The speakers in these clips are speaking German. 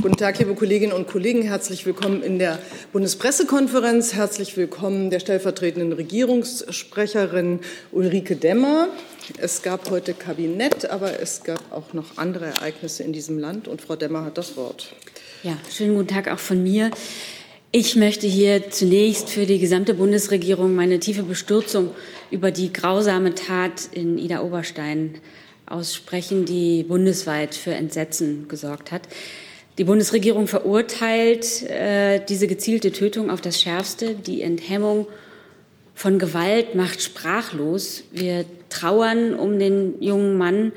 Guten Tag, liebe Kolleginnen und Kollegen. Herzlich willkommen in der Bundespressekonferenz. Herzlich willkommen der stellvertretenden Regierungssprecherin Ulrike Demmer. Es gab heute Kabinett, aber es gab auch noch andere Ereignisse in diesem Land. Und Frau Demmer hat das Wort. Ja, schönen guten Tag auch von mir. Ich möchte hier zunächst für die gesamte Bundesregierung meine tiefe Bestürzung über die grausame Tat in Ida Oberstein aussprechen, die bundesweit für Entsetzen gesorgt hat. Die Bundesregierung verurteilt äh, diese gezielte Tötung auf das Schärfste. Die Enthemmung von Gewalt macht sprachlos. Wir trauern um den jungen Mann,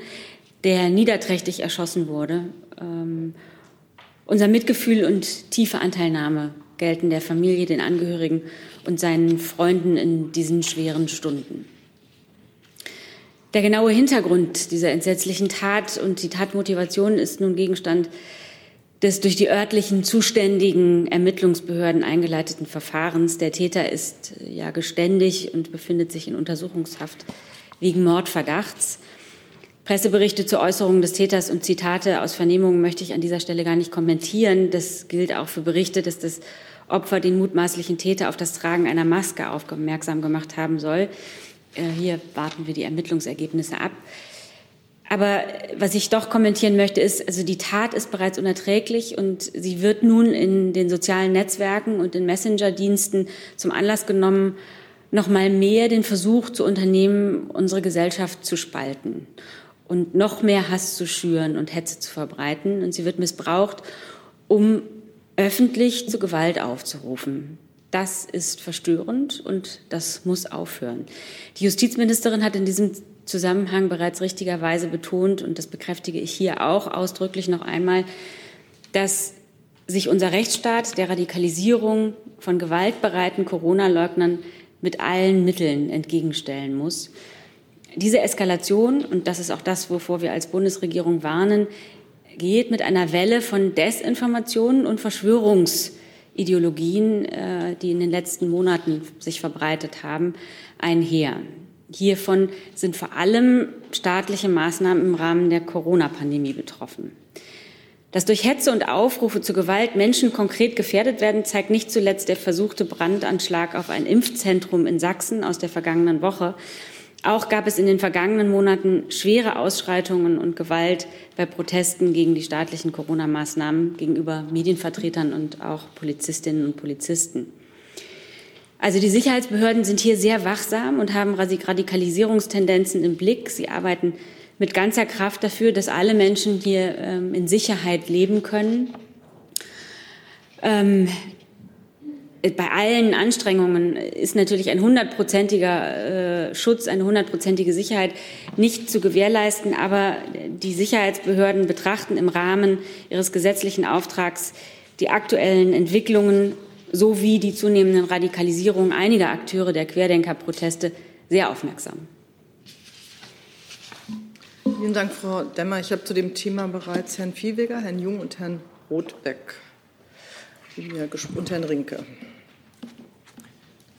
der niederträchtig erschossen wurde. Ähm, unser Mitgefühl und tiefe Anteilnahme gelten der Familie, den Angehörigen und seinen Freunden in diesen schweren Stunden. Der genaue Hintergrund dieser entsetzlichen Tat und die Tatmotivation ist nun Gegenstand des durch die örtlichen zuständigen Ermittlungsbehörden eingeleiteten Verfahrens. Der Täter ist ja geständig und befindet sich in Untersuchungshaft wegen Mordverdachts. Presseberichte zur Äußerung des Täters und Zitate aus Vernehmungen möchte ich an dieser Stelle gar nicht kommentieren. Das gilt auch für Berichte, dass das Opfer den mutmaßlichen Täter auf das Tragen einer Maske aufmerksam gemacht haben soll. Äh, hier warten wir die Ermittlungsergebnisse ab. Aber was ich doch kommentieren möchte, ist, also die Tat ist bereits unerträglich und sie wird nun in den sozialen Netzwerken und in Messenger-Diensten zum Anlass genommen, noch mal mehr den Versuch zu unternehmen, unsere Gesellschaft zu spalten und noch mehr Hass zu schüren und Hetze zu verbreiten. Und sie wird missbraucht, um öffentlich zu Gewalt aufzurufen. Das ist verstörend und das muss aufhören. Die Justizministerin hat in diesem Zusammenhang bereits richtigerweise betont, und das bekräftige ich hier auch ausdrücklich noch einmal, dass sich unser Rechtsstaat der Radikalisierung von gewaltbereiten Corona-Leugnern mit allen Mitteln entgegenstellen muss. Diese Eskalation, und das ist auch das, wovor wir als Bundesregierung warnen, geht mit einer Welle von Desinformationen und Verschwörungsideologien, äh, die in den letzten Monaten sich verbreitet haben, einher. Hiervon sind vor allem staatliche Maßnahmen im Rahmen der Corona-Pandemie betroffen. Dass durch Hetze und Aufrufe zu Gewalt Menschen konkret gefährdet werden, zeigt nicht zuletzt der versuchte Brandanschlag auf ein Impfzentrum in Sachsen aus der vergangenen Woche, auch gab es in den vergangenen Monaten schwere Ausschreitungen und Gewalt bei Protesten gegen die staatlichen Corona-Maßnahmen gegenüber Medienvertretern und auch Polizistinnen und Polizisten. Also die Sicherheitsbehörden sind hier sehr wachsam und haben Radikalisierungstendenzen im Blick. Sie arbeiten mit ganzer Kraft dafür, dass alle Menschen hier ähm, in Sicherheit leben können. Ähm, bei allen Anstrengungen ist natürlich ein hundertprozentiger äh, Schutz, eine hundertprozentige Sicherheit nicht zu gewährleisten. Aber die Sicherheitsbehörden betrachten im Rahmen ihres gesetzlichen Auftrags die aktuellen Entwicklungen sowie die zunehmenden Radikalisierungen einiger Akteure der Querdenkerproteste sehr aufmerksam. Vielen Dank, Frau Demmer. Ich habe zu dem Thema bereits Herrn Viehweger, Herrn Jung und Herrn Rothbeck und Herrn Rinke.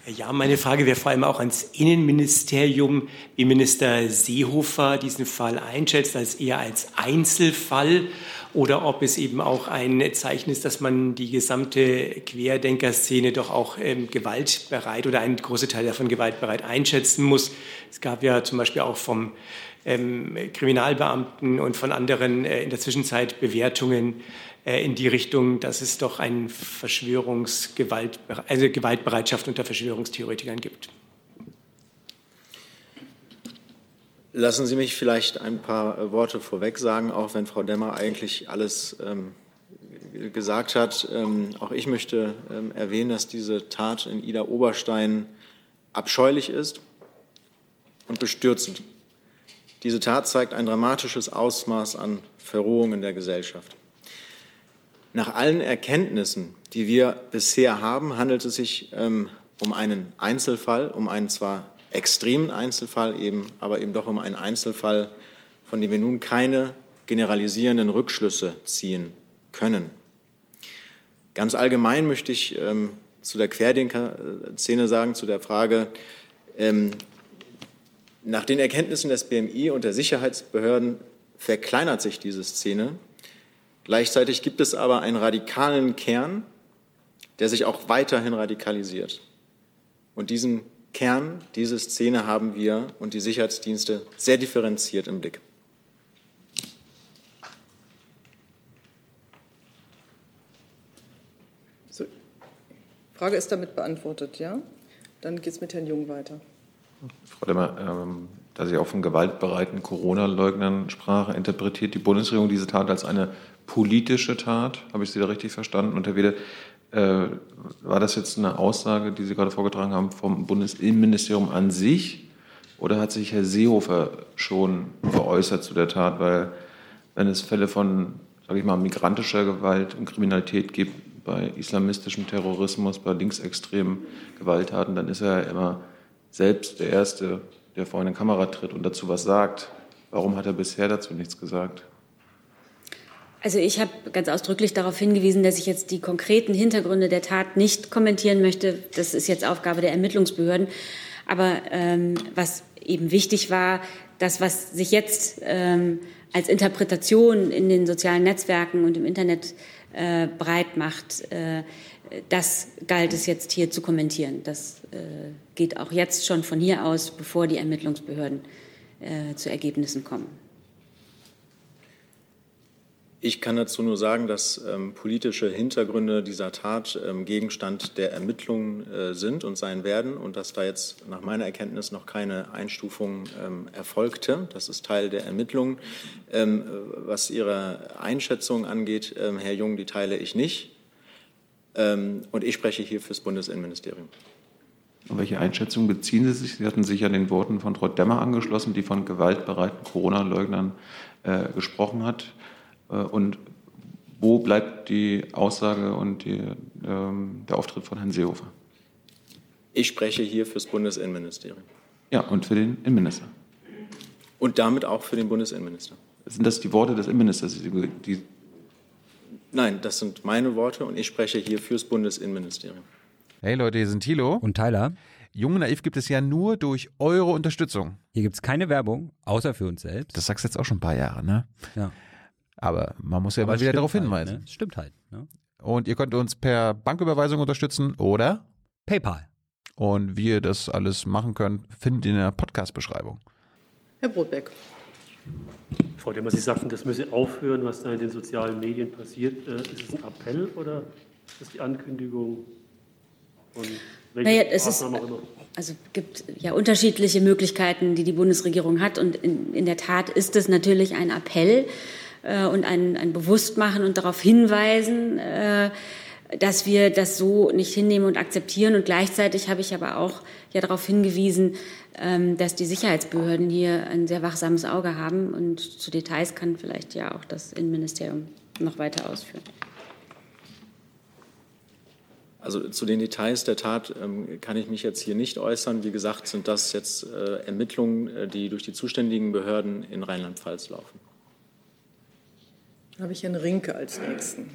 Ja, meine Frage wäre vor allem auch ans Innenministerium, wie Minister Seehofer diesen Fall einschätzt, als eher als Einzelfall oder ob es eben auch ein Zeichen ist, dass man die gesamte Querdenkerszene doch auch ähm, gewaltbereit oder einen großen Teil davon gewaltbereit einschätzen muss. Es gab ja zum Beispiel auch vom ähm, Kriminalbeamten und von anderen äh, in der Zwischenzeit Bewertungen äh, in die Richtung, dass es doch eine Verschwörungsgewalt, also Gewaltbereitschaft unter Verschwörungstheoretikern gibt. Lassen Sie mich vielleicht ein paar äh, Worte vorweg sagen, auch wenn Frau Demmer eigentlich alles ähm, gesagt hat. Ähm, auch ich möchte ähm, erwähnen, dass diese Tat in Ida Oberstein abscheulich ist und bestürzend. Diese Tat zeigt ein dramatisches Ausmaß an Verrohung in der Gesellschaft. Nach allen Erkenntnissen, die wir bisher haben, handelt es sich ähm, um einen Einzelfall, um einen zwar extremen Einzelfall, eben, aber eben doch um einen Einzelfall, von dem wir nun keine generalisierenden Rückschlüsse ziehen können. Ganz allgemein möchte ich ähm, zu der Querdenker-Szene sagen, zu der Frage, ähm, nach den Erkenntnissen des BMI und der Sicherheitsbehörden verkleinert sich diese Szene Gleichzeitig gibt es aber einen radikalen Kern, der sich auch weiterhin radikalisiert. Und diesen Kern, diese Szene haben wir und die Sicherheitsdienste sehr differenziert im Blick. So, Frage ist damit beantwortet, ja? Dann geht es mit Herrn Jung weiter. Frau Demmer, ähm, da Sie auch von gewaltbereiten Corona-Leugnern sprach, interpretiert die Bundesregierung diese Tat als eine politische Tat? Habe ich Sie da richtig verstanden? Und Herr Wede, äh, war das jetzt eine Aussage, die Sie gerade vorgetragen haben, vom Bundesinnenministerium an sich? Oder hat sich Herr Seehofer schon geäußert zu der Tat? Weil, wenn es Fälle von, sage ich mal, migrantischer Gewalt und Kriminalität gibt, bei islamistischem Terrorismus, bei linksextremen Gewalttaten, dann ist er immer selbst der Erste, der vor eine Kamera tritt und dazu was sagt. Warum hat er bisher dazu nichts gesagt? Also ich habe ganz ausdrücklich darauf hingewiesen, dass ich jetzt die konkreten Hintergründe der Tat nicht kommentieren möchte. Das ist jetzt Aufgabe der Ermittlungsbehörden. Aber ähm, was eben wichtig war, das, was sich jetzt ähm, als Interpretation in den sozialen Netzwerken und im Internet äh, breit macht, äh, das galt es jetzt hier zu kommentieren. Das äh, geht auch jetzt schon von hier aus, bevor die Ermittlungsbehörden äh, zu Ergebnissen kommen. Ich kann dazu nur sagen, dass ähm, politische Hintergründe dieser Tat ähm, Gegenstand der Ermittlungen äh, sind und sein werden und dass da jetzt nach meiner Erkenntnis noch keine Einstufung ähm, erfolgte. Das ist Teil der Ermittlungen. Ähm, was Ihre Einschätzung angeht, ähm, Herr Jung, die teile ich nicht. Ähm, und ich spreche hier fürs Bundesinnenministerium. Auf welche Einschätzung beziehen Sie sich? Sie hatten sich ja den Worten von Frau Demmer angeschlossen, die von gewaltbereiten Corona-Leugnern äh, gesprochen hat. Äh, und wo bleibt die Aussage und die, ähm, der Auftritt von Herrn Seehofer? Ich spreche hier fürs Bundesinnenministerium. Ja, und für den Innenminister. Und damit auch für den Bundesinnenminister. Sind das die Worte des Innenministers? Die, die Nein, das sind meine Worte und ich spreche hier fürs Bundesinnenministerium. Hey Leute, hier sind Thilo und Tyler. Jung Naiv gibt es ja nur durch eure Unterstützung. Hier gibt es keine Werbung, außer für uns selbst. Das sagst du jetzt auch schon ein paar Jahre, ne? Ja. Aber man muss ja Aber mal wieder darauf halt, hinweisen. Ne? Stimmt halt. Ne? Und ihr könnt uns per Banküberweisung unterstützen oder PayPal. Und wie ihr das alles machen könnt, findet ihr in der Podcast-Beschreibung. Herr Brotbeck. Frau Demmer, Sie sagten, das müsse aufhören, was da in den sozialen Medien passiert. Äh, ist es ein Appell oder ist es die Ankündigung? Und naja, es ist, also gibt ja unterschiedliche Möglichkeiten, die die Bundesregierung hat. Und in, in der Tat ist es natürlich ein Appell äh, und ein, ein Bewusstmachen und darauf hinweisen, äh, dass wir das so nicht hinnehmen und akzeptieren. Und gleichzeitig habe ich aber auch ja darauf hingewiesen, ähm, dass die Sicherheitsbehörden hier ein sehr wachsames Auge haben. Und zu Details kann vielleicht ja auch das Innenministerium noch weiter ausführen. Also zu den Details der Tat ähm, kann ich mich jetzt hier nicht äußern. Wie gesagt, sind das jetzt äh, Ermittlungen, äh, die durch die zuständigen Behörden in Rheinland-Pfalz laufen. Habe ich Herrn Rinke als Nächsten.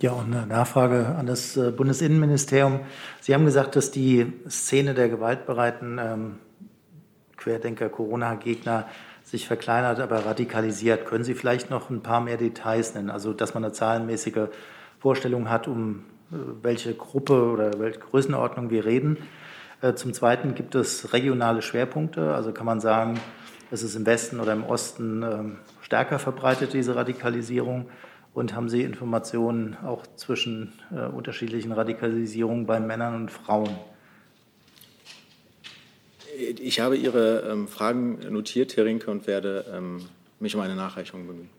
Ja, und eine Nachfrage an das äh, Bundesinnenministerium. Sie haben gesagt, dass die Szene der gewaltbereiten ähm, Querdenker, Corona-Gegner sich verkleinert, aber radikalisiert. Können Sie vielleicht noch ein paar mehr Details nennen? Also, dass man eine zahlenmäßige Vorstellung hat, um äh, welche Gruppe oder welche Größenordnung wir reden. Äh, zum Zweiten gibt es regionale Schwerpunkte. Also kann man sagen, es ist im Westen oder im Osten ähm, stärker verbreitet, diese Radikalisierung. Und haben Sie Informationen auch zwischen äh, unterschiedlichen Radikalisierungen bei Männern und Frauen? Ich habe Ihre ähm, Fragen notiert, Herr Rinke, und werde ähm, mich um eine Nachreichung bemühen.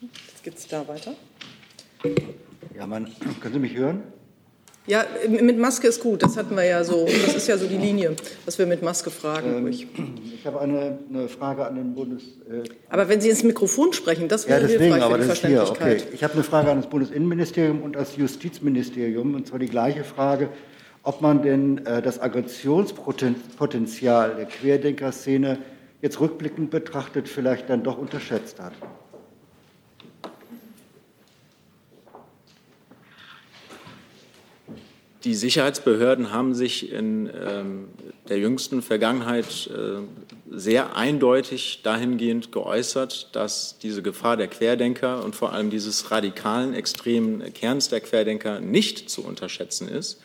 Jetzt geht es da weiter. Ja, man, können Sie mich hören? Ja, mit Maske ist gut. Das hatten wir ja so. Das ist ja so die Linie, dass wir mit Maske fragen. Ähm, ich, habe eine, eine, Frage an den Bundes. Äh, aber wenn Sie ins Mikrofon sprechen, das wäre ja, deswegen, hilfreich aber für die das Verständlichkeit. Hier, okay. Ich habe eine Frage an das Bundesinnenministerium und das Justizministerium, und zwar die gleiche Frage, ob man denn äh, das Aggressionspotenzial der Querdenkerszene jetzt rückblickend betrachtet vielleicht dann doch unterschätzt hat. Die Sicherheitsbehörden haben sich in ähm, der jüngsten Vergangenheit äh, sehr eindeutig dahingehend geäußert, dass diese Gefahr der Querdenker und vor allem dieses radikalen, extremen Kerns der Querdenker nicht zu unterschätzen ist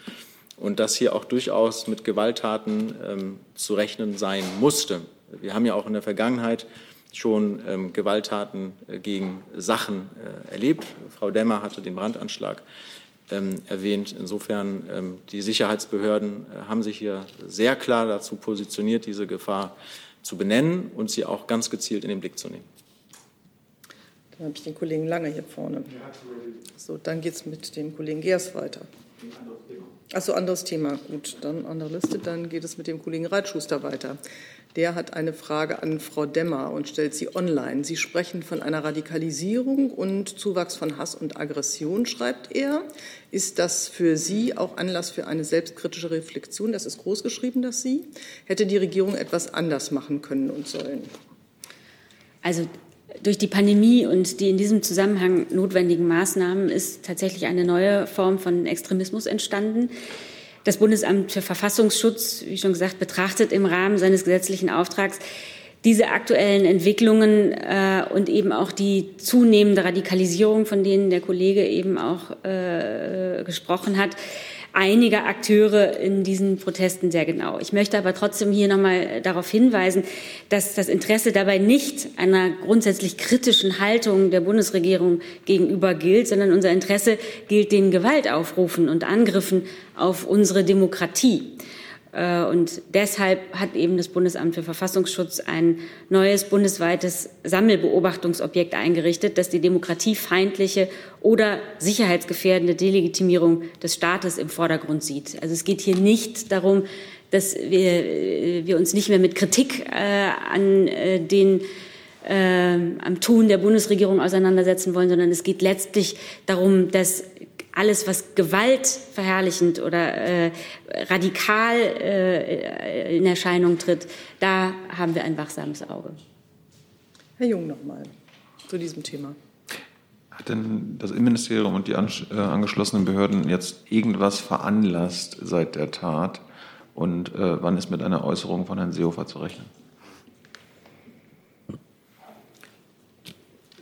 und dass hier auch durchaus mit Gewalttaten ähm, zu rechnen sein musste. Wir haben ja auch in der Vergangenheit schon ähm, Gewalttaten äh, gegen Sachen äh, erlebt. Frau Demmer hatte den Brandanschlag ähm, erwähnt. Insofern, ähm, die Sicherheitsbehörden äh, haben sich hier sehr klar dazu positioniert, diese Gefahr zu benennen und sie auch ganz gezielt in den Blick zu nehmen. Dann habe ich den Kollegen Lange hier vorne. So, dann geht es mit dem Kollegen Geers weiter. Achso, anderes Thema. Gut, dann andere Liste. Dann geht es mit dem Kollegen Reitschuster weiter. Der hat eine Frage an Frau Demmer und stellt sie online. Sie sprechen von einer Radikalisierung und Zuwachs von Hass und Aggression, schreibt er. Ist das für Sie auch Anlass für eine selbstkritische Reflexion? Das ist großgeschrieben, dass Sie. Hätte die Regierung etwas anders machen können und sollen? Also durch die Pandemie und die in diesem Zusammenhang notwendigen Maßnahmen ist tatsächlich eine neue Form von Extremismus entstanden. Das Bundesamt für Verfassungsschutz, wie schon gesagt, betrachtet im Rahmen seines gesetzlichen Auftrags diese aktuellen Entwicklungen äh, und eben auch die zunehmende Radikalisierung, von denen der Kollege eben auch äh, gesprochen hat, einiger Akteure in diesen Protesten sehr genau. Ich möchte aber trotzdem hier noch mal darauf hinweisen, dass das Interesse dabei nicht einer grundsätzlich kritischen Haltung der Bundesregierung gegenüber gilt, sondern unser Interesse gilt den Gewaltaufrufen und Angriffen auf unsere Demokratie. Äh, und deshalb hat eben das Bundesamt für Verfassungsschutz ein neues bundesweites Sammelbeobachtungsobjekt eingerichtet, das die demokratiefeindliche oder sicherheitsgefährdende Delegitimierung des Staates im Vordergrund sieht. Also es geht hier nicht darum, dass wir, äh, wir uns nicht mehr mit Kritik äh, an äh, den äh, am Tun der Bundesregierung auseinandersetzen wollen, sondern es geht letztlich darum, dass alles, was gewaltverherrlichend oder äh, radikal äh, in Erscheinung tritt, da haben wir ein wachsames Auge. Herr Jung nochmal zu diesem Thema. Hat denn das Innenministerium und die äh, angeschlossenen Behörden jetzt irgendwas veranlasst seit der Tat? Und äh, wann ist mit einer Äußerung von Herrn Seehofer zu rechnen?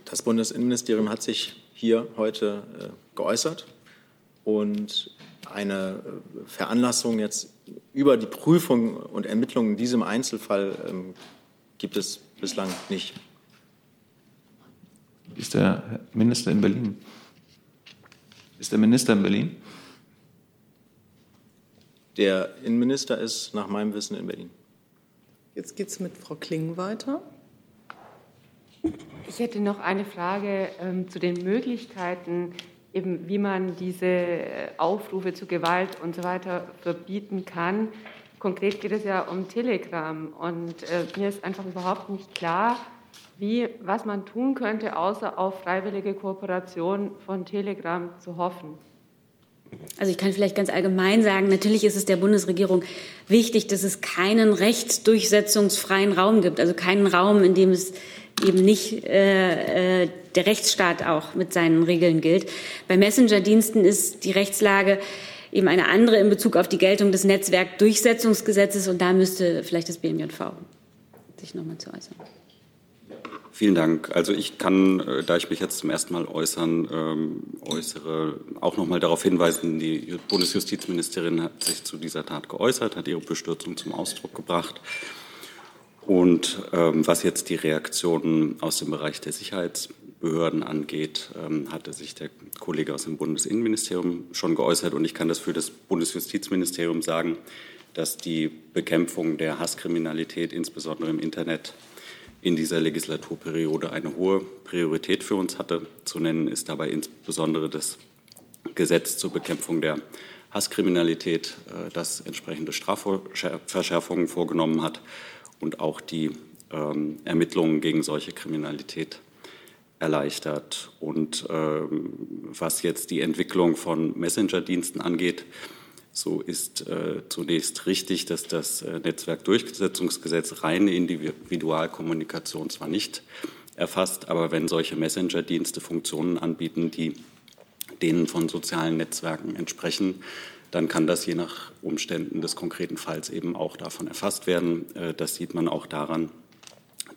Das Bundesinnenministerium hat sich hier heute äh, geäußert und eine äh, Veranlassung jetzt über die Prüfung und Ermittlung in diesem Einzelfall ähm, gibt es bislang nicht. Ist der Minister in Berlin? Ist der Minister in Berlin? Der Innenminister ist nach meinem Wissen in Berlin. Jetzt geht es mit Frau Kling weiter. Ich hätte noch eine Frage ähm, zu den Möglichkeiten, eben wie man diese äh, Aufrufe zu Gewalt und so weiter verbieten kann. Konkret geht es ja um Telegram und äh, mir ist einfach überhaupt nicht klar, wie, was man tun könnte, außer auf freiwillige Kooperation von Telegram zu hoffen. Also ich kann vielleicht ganz allgemein sagen, natürlich ist es der Bundesregierung wichtig, dass es keinen rechtsdurchsetzungsfreien Raum gibt, also keinen Raum, in dem es eben nicht äh, äh, der Rechtsstaat auch mit seinen Regeln gilt. Bei Messenger-Diensten ist die Rechtslage eben eine andere in Bezug auf die Geltung des Netzwerkdurchsetzungsgesetzes und da müsste vielleicht das BMJV sich nochmal zu äußern. Vielen Dank. Also ich kann, äh, da ich mich jetzt zum ersten Mal äußern, ähm, äußere, auch noch mal darauf hinweisen, die Bundesjustizministerin hat sich zu dieser Tat geäußert, hat ihre Bestürzung zum Ausdruck gebracht. Und ähm, was jetzt die Reaktionen aus dem Bereich der Sicherheitsbehörden angeht, ähm, hatte sich der Kollege aus dem Bundesinnenministerium schon geäußert. Und ich kann das für das Bundesjustizministerium sagen, dass die Bekämpfung der Hasskriminalität, insbesondere im Internet, in dieser Legislaturperiode eine hohe Priorität für uns hatte. Zu nennen ist dabei insbesondere das Gesetz zur Bekämpfung der Hasskriminalität, äh, das entsprechende Strafverschärfungen vorgenommen hat und auch die ähm, Ermittlungen gegen solche Kriminalität erleichtert. Und ähm, was jetzt die Entwicklung von Messenger-Diensten angeht, so ist äh, zunächst richtig, dass das äh, Netzwerkdurchsetzungsgesetz reine Individualkommunikation zwar nicht erfasst, aber wenn solche Messenger-Dienste Funktionen anbieten, die denen von sozialen Netzwerken entsprechen, dann kann das je nach Umständen des konkreten Falls eben auch davon erfasst werden. Äh, das sieht man auch daran,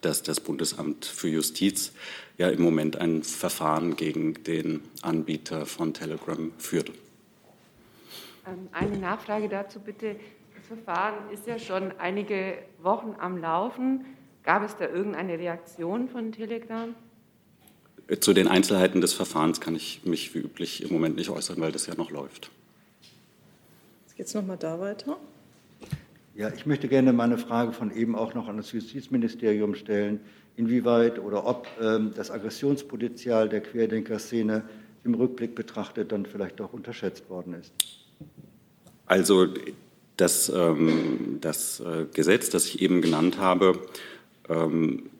dass das Bundesamt für Justiz ja im Moment ein Verfahren gegen den Anbieter von Telegram führt. Ähm, eine Nachfrage dazu bitte. Das Verfahren ist ja schon einige Wochen am Laufen. Gab es da irgendeine Reaktion von Telegram? Zu den Einzelheiten des Verfahrens kann ich mich wie üblich im Moment nicht äußern, weil das ja noch läuft. Jetzt geht es nochmal da weiter. Ja, ich möchte gerne meine Frage von eben auch noch an das Justizministerium stellen, inwieweit oder ob ähm, das Aggressionspotenzial der Querdenker-Szene im Rückblick betrachtet dann vielleicht auch unterschätzt worden ist. Also das, ähm, das äh, Gesetz, das ich eben genannt habe, ähm,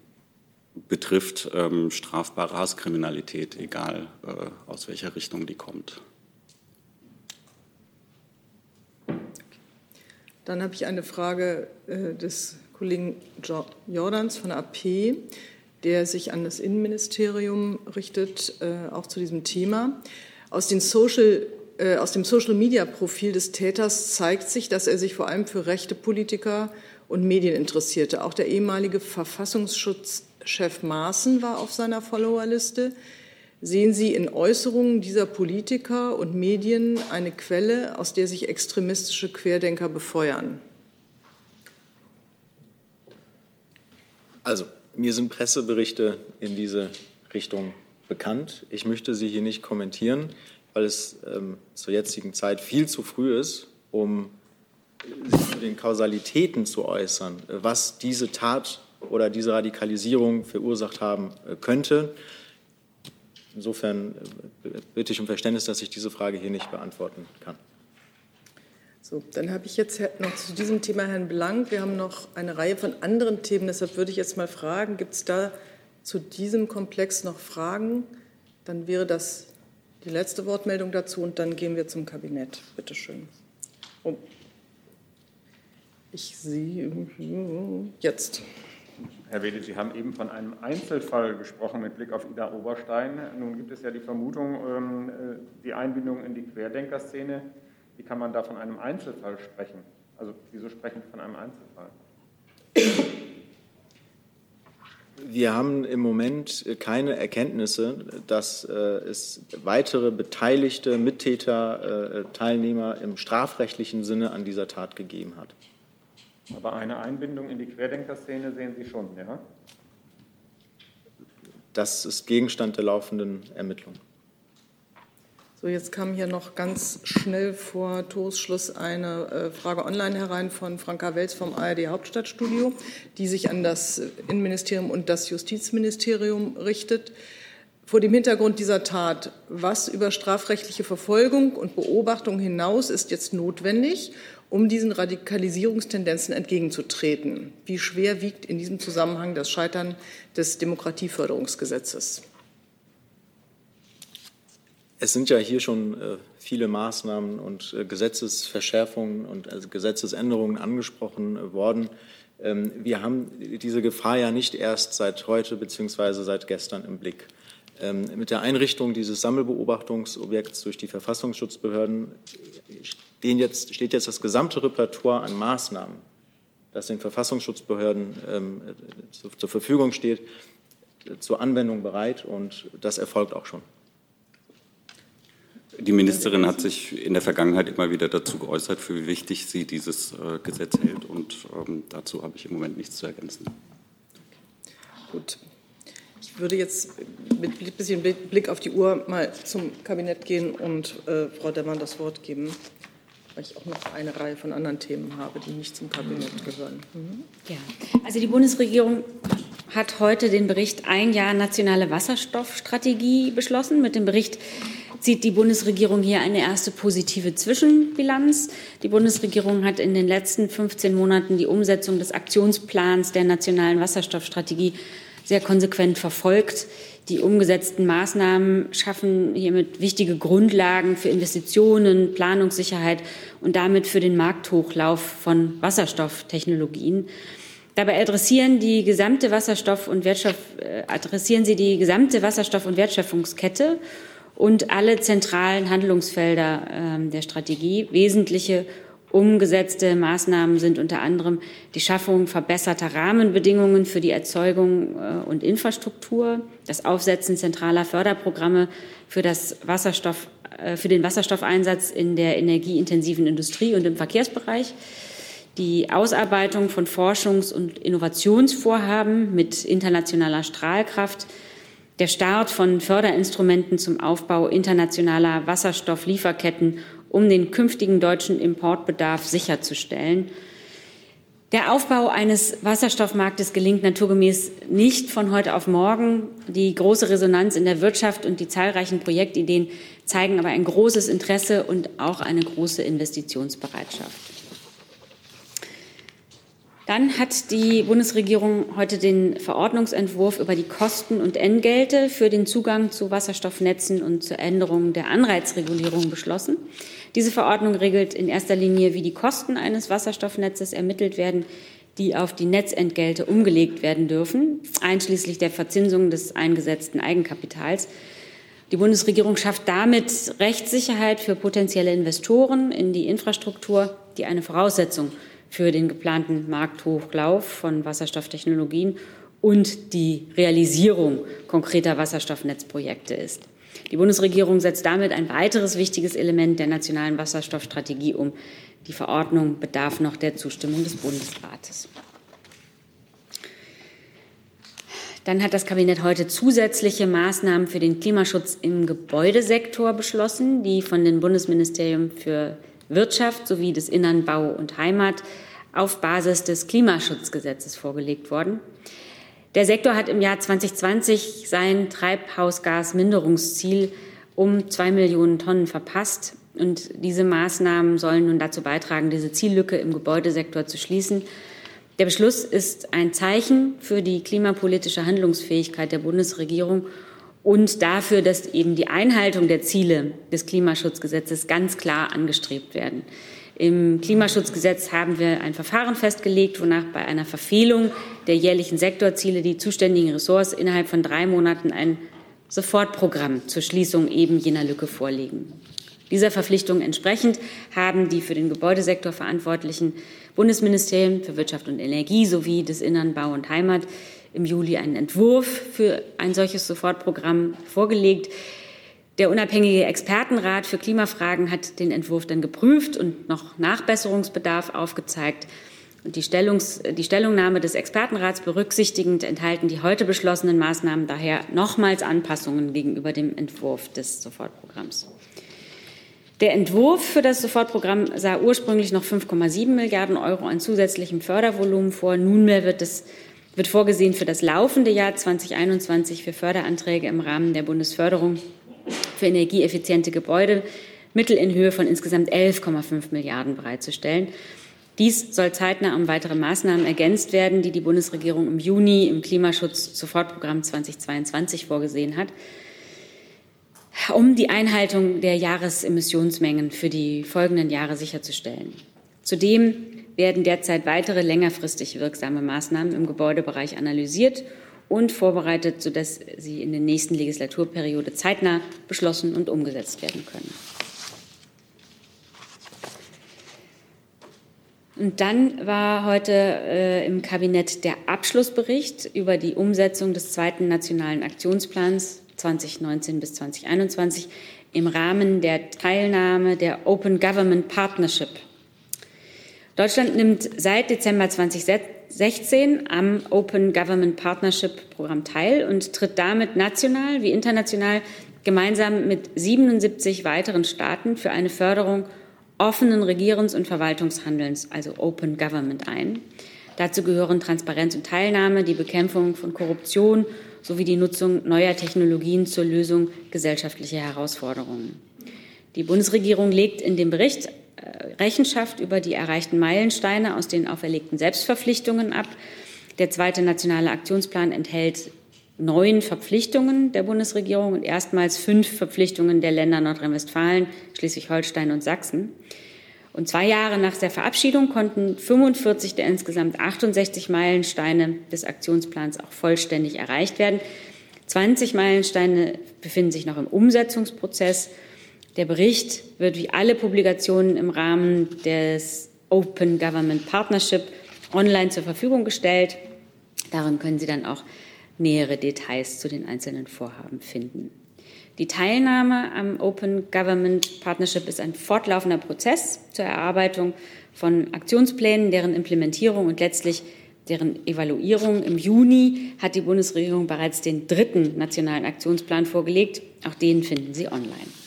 betrifft ähm, strafbare Hasskriminalität, egal äh, aus welcher Richtung die kommt. Dann habe ich eine Frage äh, des Kollegen Jordans von AP, der sich an das Innenministerium richtet, äh, auch zu diesem Thema. Aus, Social, äh, aus dem Social-Media-Profil des Täters zeigt sich, dass er sich vor allem für rechte Politiker und Medien interessierte. Auch der ehemalige Verfassungsschutzchef Maaßen war auf seiner Followerliste. Sehen Sie in Äußerungen dieser Politiker und Medien eine Quelle, aus der sich extremistische Querdenker befeuern? Also, mir sind Presseberichte in diese Richtung bekannt. Ich möchte sie hier nicht kommentieren, weil es ähm, zur jetzigen Zeit viel zu früh ist, um sich zu den Kausalitäten zu äußern, was diese Tat oder diese Radikalisierung verursacht haben äh, könnte. Insofern äh, bitte ich um Verständnis, dass ich diese Frage hier nicht beantworten kann. So, dann habe ich jetzt noch zu diesem Thema Herrn Blank. Wir haben noch eine Reihe von anderen Themen. Deshalb würde ich jetzt mal fragen, gibt es da zu diesem Komplex noch Fragen? Dann wäre das die letzte Wortmeldung dazu und dann gehen wir zum Kabinett. Bitte schön. Oh. Ich sehe jetzt. Herr Wedel, Sie haben eben von einem Einzelfall gesprochen mit Blick auf Ida Oberstein. Nun gibt es ja die Vermutung, ähm, äh, die Einbindung in die Querdenkerszene. Wie kann man da von einem Einzelfall sprechen? Also wieso sprechen Sie von einem Einzelfall? Wir haben im Moment keine Erkenntnisse, dass äh, es weitere beteiligte Mittäter, äh, Teilnehmer im strafrechtlichen Sinne an dieser Tat gegeben hat. Aber eine Einbindung in die Querdenkerszene sehen Sie schon, ja? Das ist Gegenstand der laufenden Ermittlungen. So, jetzt kam hier noch ganz schnell vor Toresschluss eine äh, Frage online herein von Franka Welz vom ARD Hauptstadtstudio, die sich an das Innenministerium und das Justizministerium richtet. Vor dem Hintergrund dieser Tat, was über strafrechtliche Verfolgung und Beobachtung hinaus ist jetzt notwendig, um diesen Radikalisierungstendenzen entgegenzutreten? Wie schwer wiegt in diesem Zusammenhang das Scheitern des Demokratieförderungsgesetzes? Es sind ja hier schon äh, viele Maßnahmen und äh, Gesetzesverschärfungen und also Gesetzesänderungen angesprochen äh, worden. Ähm, wir haben diese Gefahr ja nicht erst seit heute bzw. seit gestern im Blick. Ähm, mit der Einrichtung dieses Sammelbeobachtungsobjekts durch die Verfassungsschutzbehörden jetzt, steht jetzt das gesamte Repertoire an Maßnahmen, das den Verfassungsschutzbehörden ähm, zur Verfügung steht, zur Anwendung bereit und das erfolgt auch schon. Die Ministerin hat sich in der Vergangenheit immer wieder dazu geäußert, für wie wichtig sie dieses äh, Gesetz hält. Und ähm, dazu habe ich im Moment nichts zu ergänzen. Gut. Ich würde jetzt mit ein bisschen Blick auf die Uhr mal zum Kabinett gehen und äh, Frau Demmann das Wort geben, weil ich auch noch eine Reihe von anderen Themen habe, die nicht zum Kabinett gehören. Mhm. Ja, also die Bundesregierung hat heute den Bericht Ein Jahr nationale Wasserstoffstrategie beschlossen. Mit dem Bericht zieht die Bundesregierung hier eine erste positive Zwischenbilanz. Die Bundesregierung hat in den letzten 15 Monaten die Umsetzung des Aktionsplans der nationalen Wasserstoffstrategie sehr konsequent verfolgt. Die umgesetzten Maßnahmen schaffen hiermit wichtige Grundlagen für Investitionen, Planungssicherheit und damit für den Markthochlauf von Wasserstofftechnologien. Dabei adressieren die gesamte Wasserstoff- und Wertstoff, äh, adressieren sie die gesamte Wasserstoff- und Wertschöpfungskette und alle zentralen Handlungsfelder äh, der Strategie. Wesentliche Umgesetzte Maßnahmen sind unter anderem die Schaffung verbesserter Rahmenbedingungen für die Erzeugung äh, und Infrastruktur, das Aufsetzen zentraler Förderprogramme für, das Wasserstoff, äh, für den Wasserstoffeinsatz in der energieintensiven Industrie und im Verkehrsbereich, die Ausarbeitung von Forschungs- und Innovationsvorhaben mit internationaler Strahlkraft, der Start von Förderinstrumenten zum Aufbau internationaler Wasserstofflieferketten um den künftigen deutschen Importbedarf sicherzustellen. Der Aufbau eines Wasserstoffmarktes gelingt naturgemäß nicht von heute auf morgen. Die große Resonanz in der Wirtschaft und die zahlreichen Projektideen zeigen aber ein großes Interesse und auch eine große Investitionsbereitschaft. Dann hat die Bundesregierung heute den Verordnungsentwurf über die Kosten und Entgelte für den Zugang zu Wasserstoffnetzen und zur Änderung der Anreizregulierung beschlossen. Diese Verordnung regelt in erster Linie, wie die Kosten eines Wasserstoffnetzes ermittelt werden, die auf die Netzentgelte umgelegt werden dürfen, einschließlich der Verzinsung des eingesetzten Eigenkapitals. Die Bundesregierung schafft damit Rechtssicherheit für potenzielle Investoren in die Infrastruktur, die eine Voraussetzung für den geplanten Markthochlauf von Wasserstofftechnologien und die Realisierung konkreter Wasserstoffnetzprojekte ist. Die Bundesregierung setzt damit ein weiteres wichtiges Element der nationalen Wasserstoffstrategie um. Die Verordnung bedarf noch der Zustimmung des Bundesrates. Dann hat das Kabinett heute zusätzliche Maßnahmen für den Klimaschutz im Gebäudesektor beschlossen, die von den Bundesministerien für Wirtschaft sowie des Innern, Bau und Heimat auf Basis des Klimaschutzgesetzes vorgelegt worden. Der Sektor hat im Jahr 2020 sein Treibhausgasminderungsziel um zwei Millionen Tonnen verpasst. Und diese Maßnahmen sollen nun dazu beitragen, diese Ziellücke im Gebäudesektor zu schließen. Der Beschluss ist ein Zeichen für die klimapolitische Handlungsfähigkeit der Bundesregierung und dafür, dass eben die Einhaltung der Ziele des Klimaschutzgesetzes ganz klar angestrebt werden. Im Klimaschutzgesetz haben wir ein Verfahren festgelegt, wonach bei einer Verfehlung der jährlichen Sektorziele die zuständigen Ressorts innerhalb von drei Monaten ein Sofortprogramm zur Schließung eben jener Lücke vorlegen. Dieser Verpflichtung entsprechend haben die für den Gebäudesektor verantwortlichen Bundesministerien für Wirtschaft und Energie sowie des Innern, Bau und Heimat im Juli einen Entwurf für ein solches Sofortprogramm vorgelegt. Der unabhängige Expertenrat für Klimafragen hat den Entwurf dann geprüft und noch Nachbesserungsbedarf aufgezeigt. Und die, Stellungs-, die Stellungnahme des Expertenrats berücksichtigend enthalten die heute beschlossenen Maßnahmen daher nochmals Anpassungen gegenüber dem Entwurf des Sofortprogramms. Der Entwurf für das Sofortprogramm sah ursprünglich noch 5,7 Milliarden Euro an zusätzlichem Fördervolumen vor. Nunmehr wird es wird vorgesehen für das laufende Jahr 2021 für Förderanträge im Rahmen der Bundesförderung für energieeffiziente Gebäude Mittel in Höhe von insgesamt 11,5 Milliarden bereitzustellen. Dies soll zeitnah um weitere Maßnahmen ergänzt werden, die die Bundesregierung im Juni im Klimaschutz-Sofortprogramm 2022 vorgesehen hat, um die Einhaltung der Jahresemissionsmengen für die folgenden Jahre sicherzustellen. Zudem werden derzeit weitere längerfristig wirksame Maßnahmen im Gebäudebereich analysiert und vorbereitet, sodass sie in der nächsten Legislaturperiode zeitnah beschlossen und umgesetzt werden können. Und dann war heute äh, im Kabinett der Abschlussbericht über die Umsetzung des zweiten nationalen Aktionsplans 2019 bis 2021 im Rahmen der Teilnahme der Open Government Partnership Deutschland nimmt seit Dezember 2016 am Open Government Partnership Programm teil und tritt damit national wie international gemeinsam mit 77 weiteren Staaten für eine Förderung offenen Regierungs- und Verwaltungshandelns, also Open Government, ein. Dazu gehören Transparenz und Teilnahme, die Bekämpfung von Korruption sowie die Nutzung neuer Technologien zur Lösung gesellschaftlicher Herausforderungen. Die Bundesregierung legt in dem Bericht Rechenschaft über die erreichten Meilensteine aus den auferlegten Selbstverpflichtungen ab. Der zweite nationale Aktionsplan enthält neun Verpflichtungen der Bundesregierung und erstmals fünf Verpflichtungen der Länder Nordrhein-Westfalen, Schleswig-Holstein und Sachsen. Und zwei Jahre nach der Verabschiedung konnten 45 der insgesamt 68 Meilensteine des Aktionsplans auch vollständig erreicht werden. 20 Meilensteine befinden sich noch im Umsetzungsprozess Der Bericht wird wie alle Publikationen im Rahmen des Open Government Partnership online zur Verfügung gestellt. Darin können Sie dann auch nähere Details zu den einzelnen Vorhaben finden. Die Teilnahme am Open Government Partnership ist ein fortlaufender Prozess zur Erarbeitung von Aktionsplänen, deren Implementierung und letztlich deren Evaluierung. Im Juni hat die Bundesregierung bereits den dritten nationalen Aktionsplan vorgelegt. Auch den finden Sie online.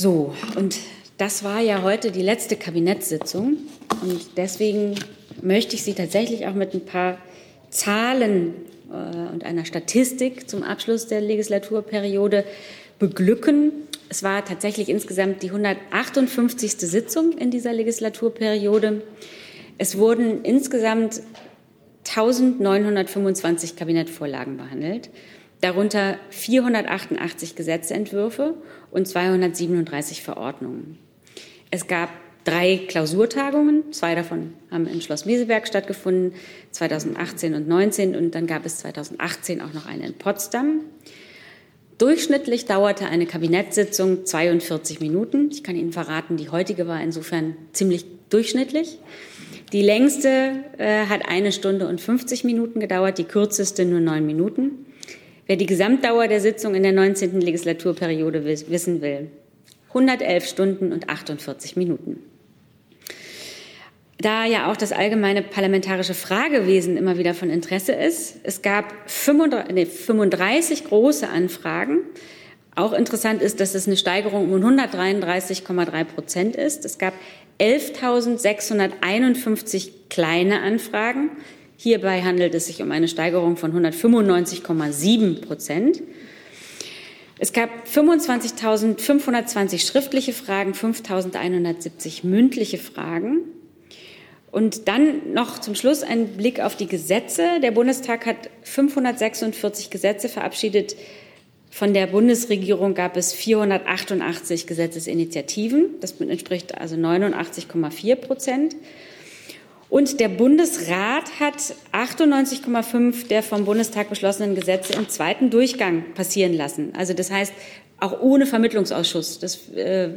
So, und das war ja heute die letzte Kabinettssitzung. Und deswegen möchte ich Sie tatsächlich auch mit ein paar Zahlen äh, und einer Statistik zum Abschluss der Legislaturperiode beglücken. Es war tatsächlich insgesamt die 158. Sitzung in dieser Legislaturperiode. Es wurden insgesamt 1925 Kabinettvorlagen behandelt, darunter 488 Gesetzentwürfe und 237 Verordnungen. Es gab drei Klausurtagungen. Zwei davon haben in Schloss Meseberg stattgefunden, 2018 und 2019. Und dann gab es 2018 auch noch eine in Potsdam. Durchschnittlich dauerte eine Kabinettssitzung 42 Minuten. Ich kann Ihnen verraten, die heutige war insofern ziemlich durchschnittlich. Die längste äh, hat eine Stunde und 50 Minuten gedauert, die kürzeste nur neun Minuten. Wer die Gesamtdauer der Sitzung in der 19. Legislaturperiode wissen will, 111 Stunden und 48 Minuten. Da ja auch das allgemeine parlamentarische Fragewesen immer wieder von Interesse ist, es gab 35, nee, 35 große Anfragen. Auch interessant ist, dass es eine Steigerung um 133,3 Prozent ist. Es gab 11.651 kleine Anfragen. Hierbei handelt es sich um eine Steigerung von 195,7 Prozent. Es gab 25.520 schriftliche Fragen, 5.170 mündliche Fragen. Und dann noch zum Schluss ein Blick auf die Gesetze. Der Bundestag hat 546 Gesetze verabschiedet. Von der Bundesregierung gab es 488 Gesetzesinitiativen. Das entspricht also 89,4 Prozent. Und der Bundesrat hat 98,5 der vom Bundestag beschlossenen Gesetze im zweiten Durchgang passieren lassen. Also das heißt, auch ohne Vermittlungsausschuss. Das äh,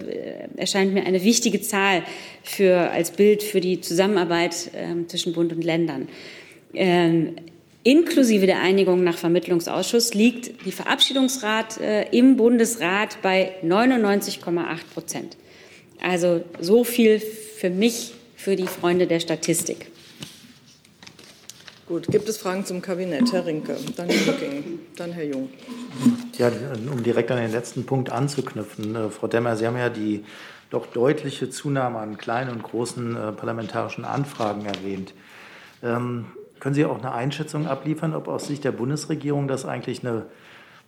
erscheint mir eine wichtige Zahl für, als Bild für die Zusammenarbeit äh, zwischen Bund und Ländern. Ähm, inklusive der Einigung nach Vermittlungsausschuss liegt die Verabschiedungsrat äh, im Bundesrat bei 99,8 Prozent. Also so viel für mich, für die Freunde der Statistik. Gut, gibt es Fragen zum Kabinett? Herr Rinke, dann Herr Lücking, dann Herr Jung. Ja, um direkt an den letzten Punkt anzuknüpfen. Äh, Frau Demmer, Sie haben ja die doch deutliche Zunahme an kleinen und großen äh, parlamentarischen Anfragen erwähnt. Ähm, können Sie auch eine Einschätzung abliefern, ob aus Sicht der Bundesregierung das eigentlich eine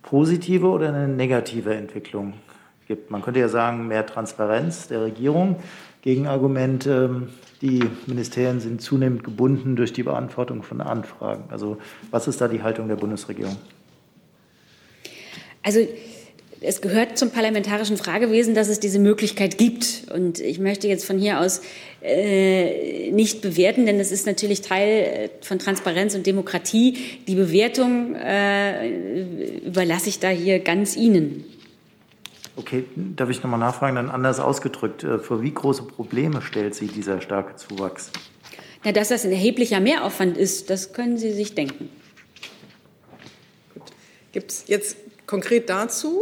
positive oder eine negative Entwicklung gibt? Man könnte ja sagen, mehr Transparenz der Regierung. Gegenargument, ähm, die Ministerien sind zunehmend gebunden durch die Beantwortung von Anfragen. Also was ist da die Haltung der Bundesregierung? Also es gehört zum parlamentarischen Fragewesen, dass es diese Möglichkeit gibt. Und ich möchte jetzt von hier aus äh, nicht bewerten, denn es ist natürlich Teil äh, von Transparenz und Demokratie. Die Bewertung äh, überlasse ich da hier ganz Ihnen. Okay, darf ich nochmal nachfragen, dann anders ausgedrückt, äh, für wie große Probleme stellt sich dieser starke Zuwachs? Ja, dass das ein erheblicher Mehraufwand ist, das können Sie sich denken. Gibt es jetzt konkret dazu,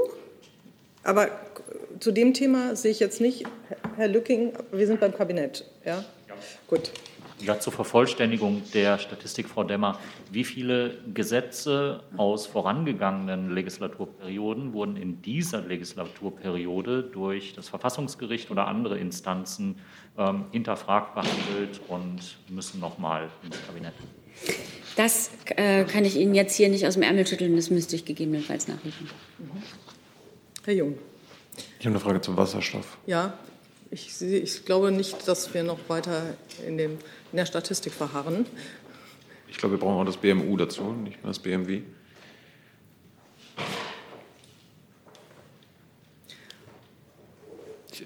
aber zu dem Thema sehe ich jetzt nicht, Herr Lücking, wir sind beim Kabinett. Ja, ja. gut. Ja, zur Vervollständigung der Statistik, Frau Demmer. Wie viele Gesetze aus vorangegangenen Legislaturperioden wurden in dieser Legislaturperiode durch das Verfassungsgericht oder andere Instanzen ähm, hinterfragt behandelt und müssen nochmal ins Kabinett? Das äh, kann ich Ihnen jetzt hier nicht aus dem Ärmel schütteln, das müsste ich gegebenenfalls nachrichten. Herr Jung. Ich habe eine Frage zum Wasserstoff. Ja, ich, ich, glaube nicht, dass wir noch weiter in, dem, in, der Statistik verharren. Ich glaube, wir brauchen auch das BMU dazu, nicht nur das BMW.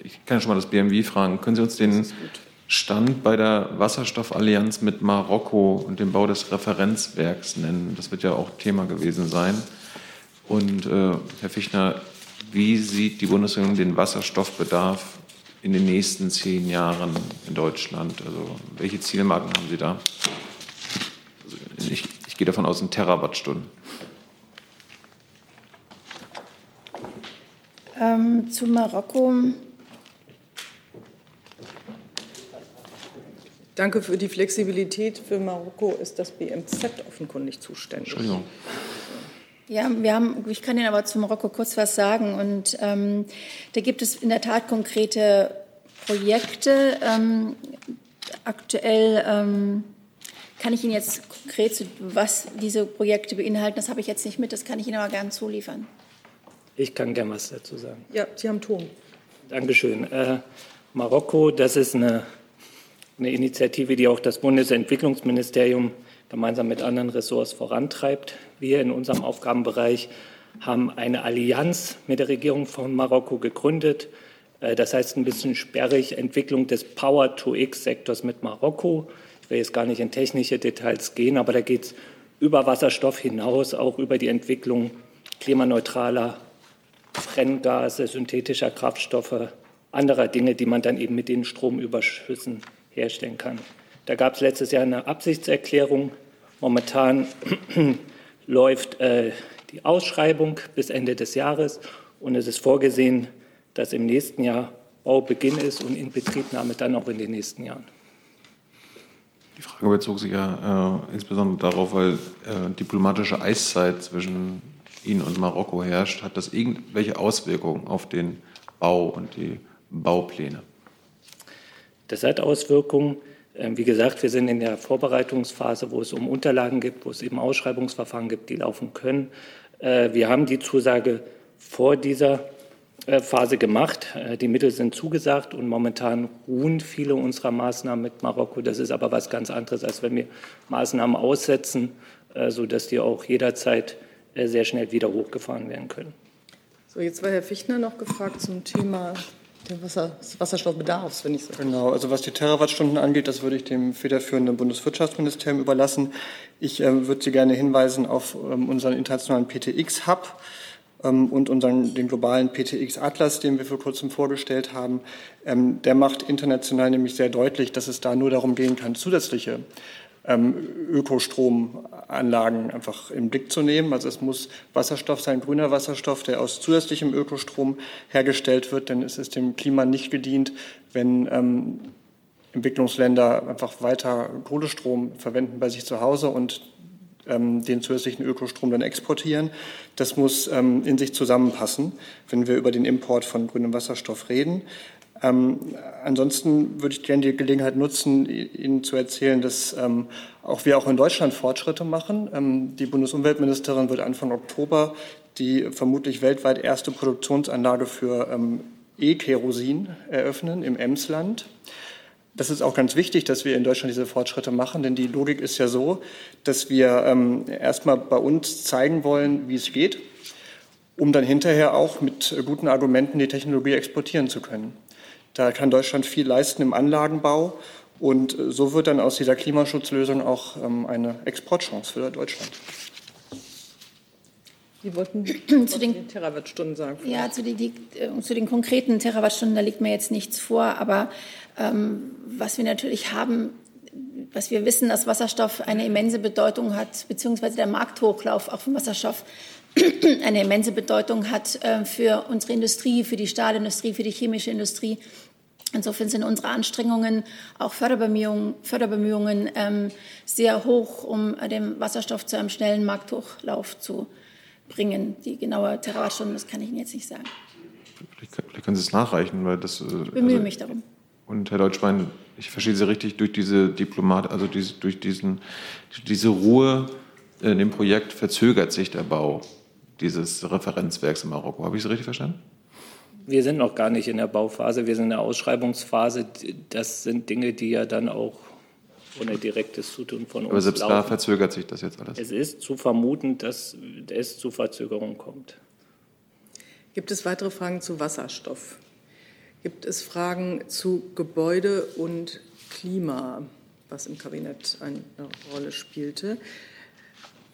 Ich, kann schon mal das BMW fragen. Können Sie uns den Stand bei der Wasserstoffallianz mit Marokko und dem Bau des Referenzwerks nennen? Das wird ja auch Thema gewesen sein. Und äh, Herr Fichtner, wie sieht die Bundesregierung den Wasserstoffbedarf in den nächsten zehn Jahren in Deutschland? Also welche Zielmarken haben Sie da? Also ich, ich gehe davon aus, in Terawattstunden. Ähm, zu Marokko. Danke für die Flexibilität. Für Marokko ist das BMZ offenkundig zuständig. Entschuldigung. Ja, wir haben, ich kann Ihnen aber zu Marokko kurz was sagen. Und ähm, da gibt es in der Tat konkrete Projekte. Ähm, aktuell ähm, kann ich Ihnen jetzt konkret, zu, was diese Projekte beinhalten, das habe ich jetzt nicht mit, das kann ich Ihnen aber gerne zuliefern. Ich kann gerne was dazu sagen. Ja, Sie haben Ton. Dankeschön. Äh, Marokko, das ist eine, eine Initiative, die auch das Bundesentwicklungsministerium gemeinsam mit anderen Ressorts vorantreibt. Wir in unserem Aufgabenbereich haben eine Allianz mit der Regierung von Marokko gegründet. Äh, das heißt ein bisschen sperrig, Entwicklung des Power-to-X-Sektors mit Marokko. Ich will jetzt gar nicht in technische Details gehen, aber da geht es über Wasserstoff hinaus, auch über die Entwicklung klimaneutraler Brenngase, synthetischer Kraftstoffe, anderer Dinge, die man dann eben mit den Stromüberschüssen herstellen kann. Da gab es letztes Jahr eine Absichtserklärung. Momentan läuft äh, die Ausschreibung bis Ende des Jahres und es ist vorgesehen, dass im nächsten Jahr Baubeginn ist und Inbetriebnahme dann auch in den nächsten Jahren. Die Frage bezog sich ja äh, insbesondere darauf, weil äh, diplomatische Eiszeit zwischen Ihnen und Marokko herrscht. Hat das irgendwelche Auswirkungen auf den Bau und die Baupläne? Das hat Auswirkungen. Ähm, wie gesagt, wir sind in der Vorbereitungsphase, wo es um Unterlagen gibt, wo es eben Ausschreibungsverfahren gibt, die laufen können. Äh, wir haben die Zusage vor dieser äh, Phase gemacht. Äh, die Mittel sind zugesagt und momentan ruhen viele unserer Maßnahmen mit Marokko. Das ist aber was ganz anderes, als wenn wir Maßnahmen aussetzen, sodass die auch jederzeit sehr schnell wieder hochgefahren werden können. So, jetzt war Herr Fichtner noch gefragt zum Thema der Wasser, des Wasserstoffbedarfs, wenn ich so. Genau, also was die Terawattstunden angeht, das würde ich dem federführenden Bundeswirtschaftsministerium überlassen. Ich äh, würde Sie gerne hinweisen auf ähm, unseren internationalen PTX-Hub ähm, und unseren, den globalen PTX-Atlas, den wir vor kurzem vorgestellt haben. Ähm, der macht international nämlich sehr deutlich, dass es da nur darum gehen kann, zusätzliche ähm, Ökostromanlagen einfach im Blick zu nehmen. Also es muss Wasserstoff sein, grüner Wasserstoff, der aus zusätzlichem Ökostrom hergestellt wird, denn es ist dem Klima nicht gedient, wenn ähm, Entwicklungsländer einfach weiter Kohlestrom verwenden bei sich zu Hause und ähm, den zusätzlichen Ökostrom dann exportieren. Das muss ähm, in sich zusammenpassen, wenn wir über den Import von grünem Wasserstoff reden. Ähm, ansonsten würde ich gerne die Gelegenheit nutzen, Ihnen zu erzählen, dass ähm, auch wir auch in Deutschland Fortschritte machen. Ähm, die Bundesumweltministerin wird Anfang Oktober die vermutlich weltweit erste Produktionsanlage für ähm, E-Kerosin eröffnen im Emsland. Das ist auch ganz wichtig, dass wir in Deutschland diese Fortschritte machen, denn die Logik ist ja so, dass wir ähm, erstmal bei uns zeigen wollen, wie es geht, um dann hinterher auch mit guten Argumenten die Technologie exportieren zu können. Da kann Deutschland viel leisten im Anlagenbau. Und äh, so wird dann aus dieser Klimaschutzlösung auch ähm, eine Exportchance für Deutschland. Sie wollten zu den Terawattstunden sagen. Vielleicht. Ja, zu, die, die, äh, zu, den konkreten Terawattstunden, da liegt mir jetzt nichts vor. Aber ähm, was wir natürlich haben, was wir wissen, dass Wasserstoff eine immense Bedeutung hat, beziehungsweise der Markthochlauf auch von Wasserstoff eine immense Bedeutung hat äh, für unsere Industrie, für die Stahlindustrie, für die chemische Industrie. Insofern sind unsere Anstrengungen, auch Förderbemühungen, Förderbemühungen ähm, sehr hoch, um den Wasserstoff zu einem schnellen Markthochlauf zu bringen. Die genaue Terawattstunde, das kann ich Ihnen jetzt nicht sagen. Vielleicht können Sie es nachreichen, weil das. Ich äh, bemühe also, mich darum. Und Herr Deutschmann, ich verstehe Sie richtig, durch diese Diplomat, also diese, durch diesen, diese Ruhe in dem Projekt verzögert sich der Bau dieses Referenzwerks in Marokko. Habe ich Sie richtig verstanden? Wir sind noch gar nicht in der Bauphase, wir sind in der Ausschreibungsphase. Das sind Dinge, die ja dann auch ohne direktes Zutun von uns Aber selbst laufen. da verzögert sich das jetzt alles. Es ist zu vermuten, dass es zu Verzögerungen kommt. Gibt es weitere Fragen zu Wasserstoff? Gibt es Fragen zu Gebäude und Klima, was im Kabinett eine Rolle spielte?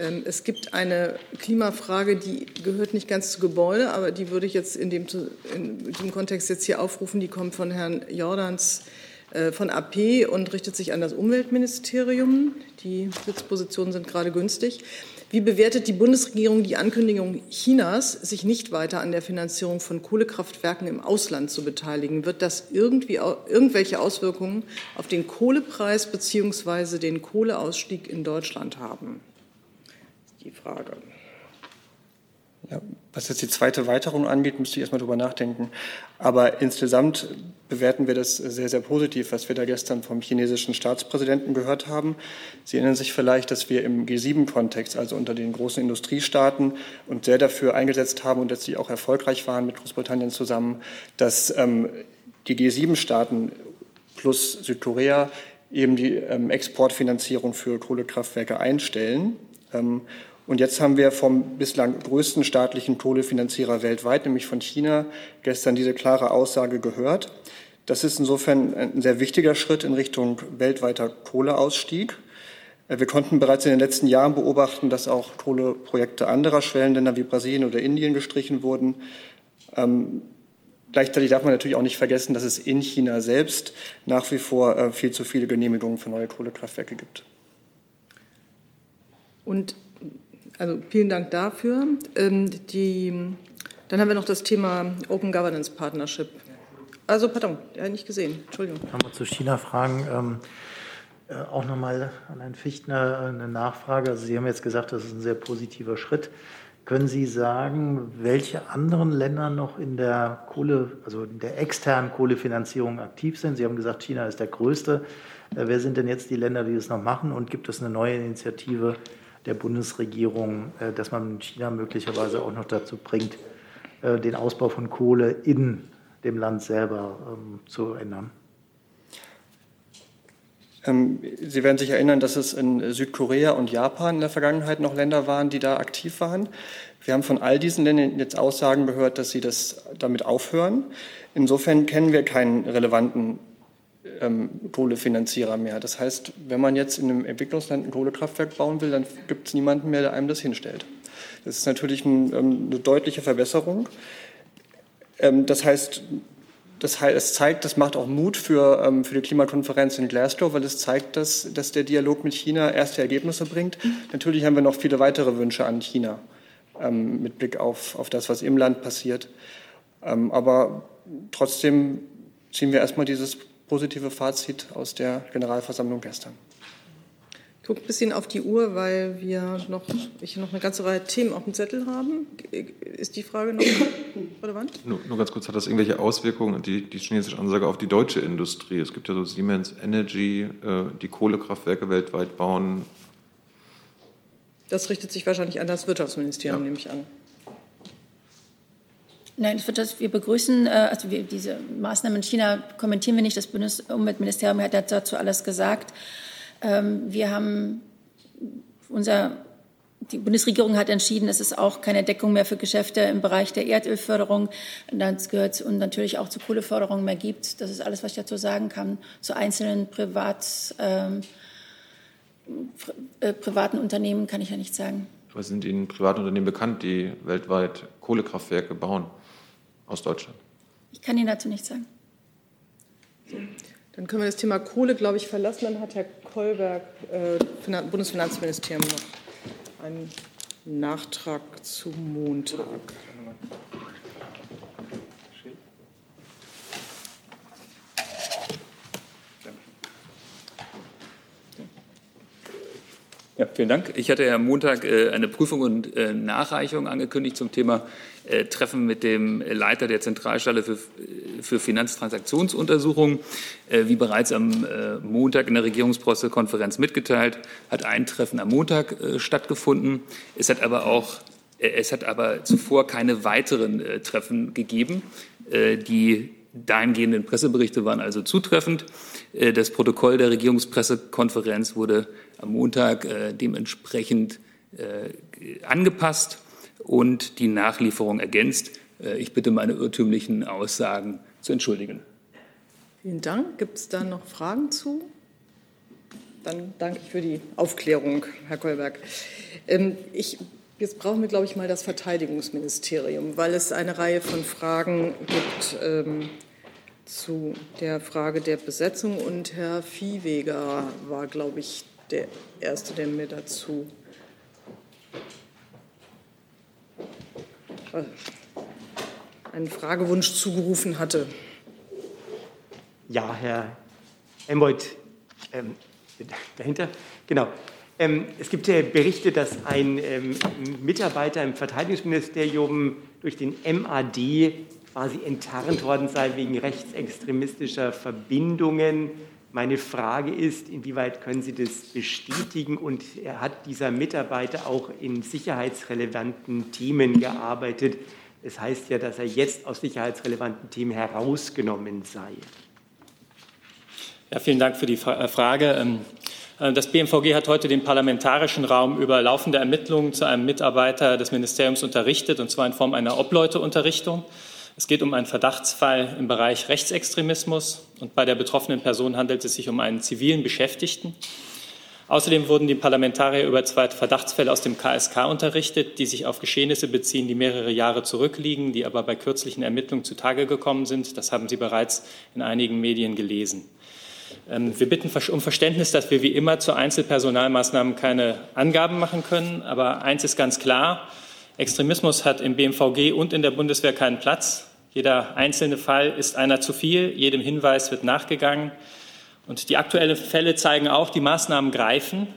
Ähm, es gibt eine Klimafrage, die gehört nicht ganz zu Gebäude, aber die würde ich jetzt in, dem, in diesem Kontext jetzt hier aufrufen. Die kommt von Herrn Jordans äh, von AP und richtet sich an das Umweltministerium. Die Sitzpositionen sind gerade günstig. Wie bewertet die Bundesregierung die Ankündigung Chinas, sich nicht weiter an der Finanzierung von Kohlekraftwerken im Ausland zu beteiligen? Wird das irgendwie irgendwelche Auswirkungen auf den Kohlepreis bzw. den Kohleausstieg in Deutschland haben? Die Frage. Ja, was jetzt die zweite Weiterung angeht, müsste ich erstmal drüber nachdenken. Aber insgesamt bewerten wir das sehr, sehr positiv, was wir da gestern vom chinesischen Staatspräsidenten gehört haben. Sie erinnern sich vielleicht, dass wir im G7-Kontext, also unter den großen Industriestaaten, uns sehr dafür eingesetzt haben und dass sie auch erfolgreich waren mit Großbritannien zusammen, dass ähm, die G7-Staaten plus Südkorea eben die ähm, Exportfinanzierung für Kohlekraftwerke einstellen. Ähm, und jetzt haben wir vom bislang größten staatlichen Kohlefinanzierer weltweit, nämlich von China, gestern diese klare Aussage gehört. Das ist insofern ein sehr wichtiger Schritt in Richtung weltweiter Kohleausstieg. Wir konnten bereits in den letzten Jahren beobachten, dass auch Kohleprojekte anderer Schwellenländer wie Brasilien oder Indien gestrichen wurden. Ähm, gleichzeitig darf man natürlich auch nicht vergessen, dass es in China selbst nach wie vor äh, viel zu viele Genehmigungen für neue Kohlekraftwerke gibt. Und also vielen Dank dafür. Ähm, die, dann haben wir noch das Thema Open Governance Partnership. Also, pardon, ja, nicht gesehen. Entschuldigung. Nochmal zu China fragen. Ähm, äh, auch nochmal an Herrn Fichtner eine Nachfrage. Also Sie haben jetzt gesagt, das ist ein sehr positiver Schritt. Können Sie sagen, welche anderen Länder noch in der Kohle, also in der externen Kohlefinanzierung aktiv sind? Sie haben gesagt, China ist der größte. Äh, wer sind denn jetzt die Länder, die das noch machen? Und gibt es eine neue Initiative der Bundesregierung, äh, dass man China möglicherweise auch noch dazu bringt, äh, den Ausbau von Kohle in dem Land selber ähm, zu ändern? Ähm, Sie werden sich erinnern, dass es in Südkorea und Japan in der Vergangenheit noch Länder waren, die da aktiv waren. Wir haben von all diesen Ländern jetzt Aussagen gehört, dass sie das damit aufhören. Insofern kennen wir keinen relevanten ähm, Kohlefinanzierer mehr. Das heißt, wenn man jetzt in einem Entwicklungsland ein Kohlekraftwerk bauen will, dann gibt es niemanden mehr, der einem das hinstellt. Das ist natürlich ein, ähm, eine deutliche Verbesserung. Ähm, das heißt, das heißt, es zeigt, das macht auch Mut für, ähm, für die Klimakonferenz in Glasgow, weil es zeigt, dass, dass der Dialog mit China erste Ergebnisse bringt. Natürlich haben wir noch viele weitere Wünsche an China ähm, mit Blick auf, auf das, was im Land passiert. Ähm, aber trotzdem ziehen wir erstmal dieses positive Fazit aus der Generalversammlung gestern. Ich gucke ein bisschen auf die Uhr, weil wir noch, ich noch eine ganze Reihe Themen auf dem Zettel haben. Ist die Frage noch relevant? Nur, nur ganz kurz, hat das irgendwelche Auswirkungen, die, die chinesische Ansage, auf die deutsche Industrie? Es gibt ja so Siemens Energy, äh, die Kohlekraftwerke weltweit bauen. Das richtet sich wahrscheinlich an das Wirtschaftsministerium, ja. nehme ich an. Nein, das, wir begrüßen, äh, also wir, diese Maßnahmen in China kommentieren wir nicht. Das Bundesumweltministerium hat dazu alles gesagt. Ähm, wir haben unser die Bundesregierung hat entschieden, dass es auch keine Deckung mehr für Geschäfte im Bereich der Erdölförderung das gehört und natürlich auch zur Kohleförderung mehr gibt. Das ist alles, was ich dazu sagen kann. Zu einzelnen Privat, ähm, äh, privaten Unternehmen kann ich ja nichts sagen. Was sind Ihnen Privatunternehmen bekannt, die weltweit Kohlekraftwerke bauen? Aus Deutschland? Ich kann Ihnen dazu nichts sagen. Dann können wir das Thema Kohle, glaube ich, verlassen. Dann hat Herr Kolberg, äh, Bundesfinanzministerium, noch einen Nachtrag zu Montag. Ja, vielen Dank. Ich hatte ja am Montag äh, eine Prüfung und äh, Nachreichung angekündigt zum Thema äh, Treffen mit dem Leiter der Zentralstelle für, Finanztransaktionsuntersuchungen. Wie bereits am Montag in der Regierungspressekonferenz mitgeteilt, hat ein Treffen am Montag stattgefunden. Es hat aber auch es hat aber zuvor keine weiteren Treffen gegeben. Die dahingehenden Presseberichte waren also zutreffend. Das Protokoll der Regierungspressekonferenz wurde am Montag dementsprechend angepasst und die Nachlieferung ergänzt. Äh, ich bitte meine irrtümlichen Aussagen zu entschuldigen. Vielen Dank. Gibt es da noch Fragen zu? Dann danke ich für die Aufklärung, Herr Kolberg. Ähm, ich, jetzt brauchen wir, glaube ich, mal das Verteidigungsministerium, weil es eine Reihe von Fragen gibt ähm, zu der Frage der Besetzung. Und Herr Viehweger war, glaube ich, der Erste, der mir dazu äh, einen Fragewunsch zugerufen hatte. Ja, Herr Embold, ähm, dahinter, genau. Ähm, es gibt äh, Berichte, dass ein ähm, Mitarbeiter im Verteidigungsministerium durch den MAD quasi enttarnt worden sei wegen rechtsextremistischer Verbindungen. Meine Frage ist, inwieweit können Sie das bestätigen? Und hat dieser Mitarbeiter auch in sicherheitsrelevanten Themen gearbeitet? Es das heißt ja, dass er jetzt aus sicherheitsrelevanten Themen herausgenommen sei. Ja, vielen Dank für die äh, Frage. Äh, das BMVG hat heute den parlamentarischen Raum über laufende Ermittlungen zu einem Mitarbeiter des Ministeriums unterrichtet, und zwar in Form einer Obleuteunterrichtung. Es geht um einen Verdachtsfall im Bereich Rechtsextremismus und bei der betroffenen Person handelt es sich um einen zivilen Beschäftigten. Außerdem wurden die Parlamentarier über zwei Verdachtsfälle aus dem KSK unterrichtet, die sich auf Geschehnisse beziehen, die mehrere Jahre zurückliegen, die aber bei kürzlichen Ermittlungen zutage gekommen sind. Das haben Sie bereits in einigen Medien gelesen. Ähm, wir bitten um Verständnis, dass wir wie immer zu Einzelpersonalmaßnahmen keine Angaben machen können. Aber eins ist ganz klar, Extremismus hat im BMVG und in der Bundeswehr keinen Platz. Jeder einzelne Fall ist einer zu viel, jedem Hinweis wird nachgegangen. Und die aktuellen Fälle zeigen auch, die Maßnahmen greifen.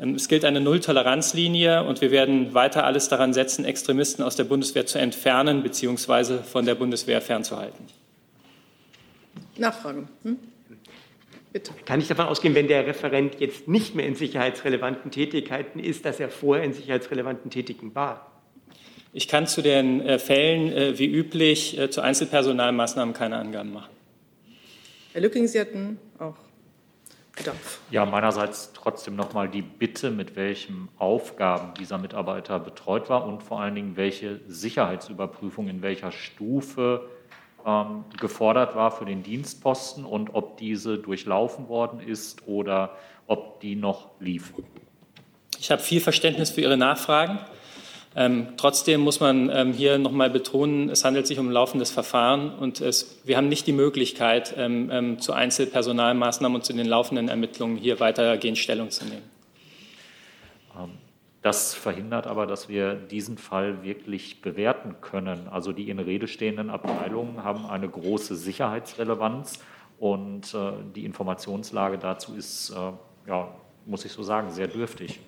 Ähm, es gilt eine Nulltoleranzlinie und wir werden weiter alles daran setzen, Extremisten aus der Bundeswehr zu entfernen bzw. von der Bundeswehr fernzuhalten. Nachfrage. Hm? Bitte. Kann ich davon ausgehen, wenn der Referent jetzt nicht mehr in sicherheitsrelevanten Tätigkeiten ist, dass er vorher in sicherheitsrelevanten Tätigkeiten war? Ich kann zu den äh, Fällen äh, wie üblich äh, zu Einzelpersonalmaßnahmen keine Angaben machen. Herr Lücking, Sie hatten auch Bedarf. Ja, meinerseits trotzdem noch mal die Bitte, mit welchen Aufgaben dieser Mitarbeiter betreut war und vor allen Dingen, welche Sicherheitsüberprüfung in welcher Stufe ähm, gefordert war für den Dienstposten und ob diese durchlaufen worden ist oder ob die noch lief. Ich habe viel Verständnis für Ihre Nachfragen. Ähm, trotzdem muss man ähm, hier noch mal betonen, es handelt sich um ein laufendes Verfahren und es, wir haben nicht die Möglichkeit, ähm, ähm zu Einzelpersonalmaßnahmen und zu den laufenden Ermittlungen hier weitergehend Stellung zu nehmen. Das verhindert aber, dass wir diesen Fall wirklich bewerten können. Also die in Rede stehenden Abteilungen haben eine große Sicherheitsrelevanz und äh, die Informationslage dazu ist, äh, ja, muss ich so sagen, sehr dürftig.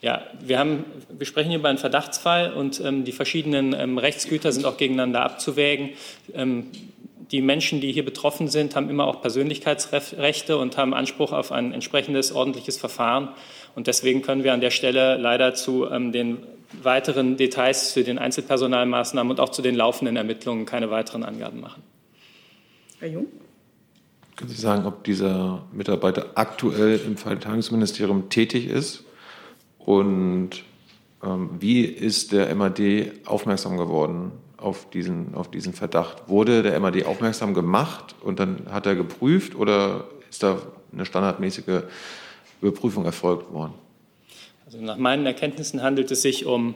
Ja, wir, haben, wir sprechen hier über einen Verdachtsfall und ähm, die verschiedenen ähm, Rechtsgüter sind auch gegeneinander abzuwägen. Ähm, die Menschen, die hier betroffen sind, haben immer auch Persönlichkeitsrechte und haben Anspruch auf ein entsprechendes ordentliches Verfahren. Und deswegen können wir an der Stelle leider zu ähm, den weiteren Details zu den Einzelpersonalmaßnahmen und auch zu den laufenden Ermittlungen keine weiteren Angaben machen. Herr Jung? Können Sie sagen, ob dieser Mitarbeiter aktuell im Verteidigungsministerium tätig ist? Und ähm, wie ist der MAD aufmerksam geworden auf diesen, auf diesen Verdacht? Wurde der MAD aufmerksam gemacht und dann hat er geprüft oder ist da eine standardmäßige Überprüfung erfolgt worden? Also nach meinen Erkenntnissen handelt es sich um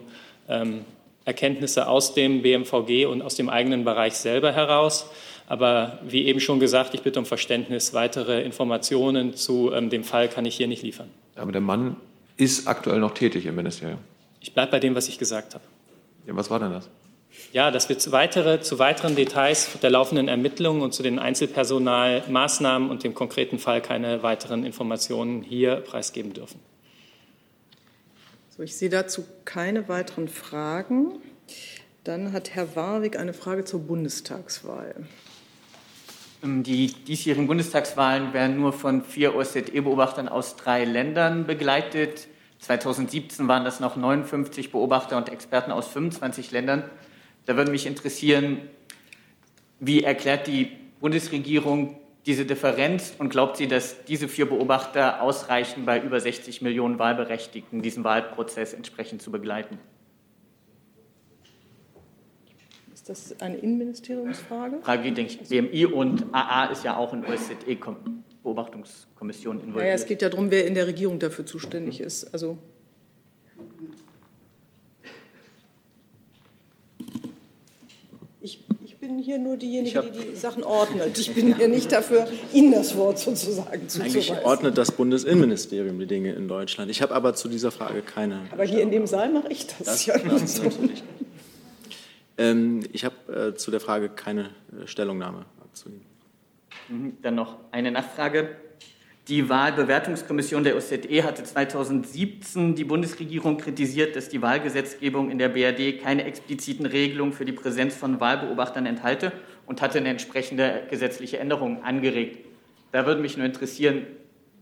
ähm, Erkenntnisse aus dem BMVG und aus dem eigenen Bereich selber heraus. Aber wie eben schon gesagt, ich bitte um Verständnis. Weitere Informationen zu ähm, dem Fall kann ich hier nicht liefern. Aber der Mann ist aktuell noch tätig im Ministerium. Ich bleibe bei dem, was ich gesagt habe. Ja, was war denn das? Ja, dass wir zu, weitere, zu weiteren Details der laufenden Ermittlungen und zu den Einzelpersonalmaßnahmen und dem konkreten Fall keine weiteren Informationen hier preisgeben dürfen. So, ich sehe dazu keine weiteren Fragen. Dann hat Herr Warwick eine Frage zur Bundestagswahl. Ähm, die diesjährigen Bundestagswahlen werden nur von vier OSZE-Beobachtern aus drei Ländern begleitet. 2017 waren das noch 59 Beobachter und Experten aus 25 Ländern. Da würde mich interessieren, wie erklärt die Bundesregierung diese Differenz und glaubt sie, dass diese vier Beobachter ausreichen, bei über 60 Millionen Wahlberechtigten diesen Wahlprozess entsprechend zu begleiten? Ist das eine Innenministeriumsfrage? Frage, denke ich, BMI und AA ist ja auch ein OSZE Beobachtungskommission involviert. Naja, es geht ja darum, wer in der Regierung dafür zuständig ist. Also ich, ich bin hier nur diejenige, die die Sachen ordnet. Ich bin hier nicht dafür, Ihnen das Wort sozusagen Eigentlich zuzuweisen. ordnet das Bundesinnenministerium die Dinge in Deutschland. Ich habe aber zu dieser Frage keine. Aber hier in dem Saal mache ich das. Das- ja. das natürlich. Ähm, ich habe äh, zu der Frage keine äh, Stellungnahme abzugeben. Mhm, Dann noch eine Nachfrage. Die Wahlbewertungskommission der OSZE hatte 2017 die Bundesregierung kritisiert, dass die Wahlgesetzgebung in der BRD keine expliziten Regelungen für die Präsenz von Wahlbeobachtern enthalte und hatte eine entsprechende gesetzliche Änderung angeregt. Da würde mich nur interessieren,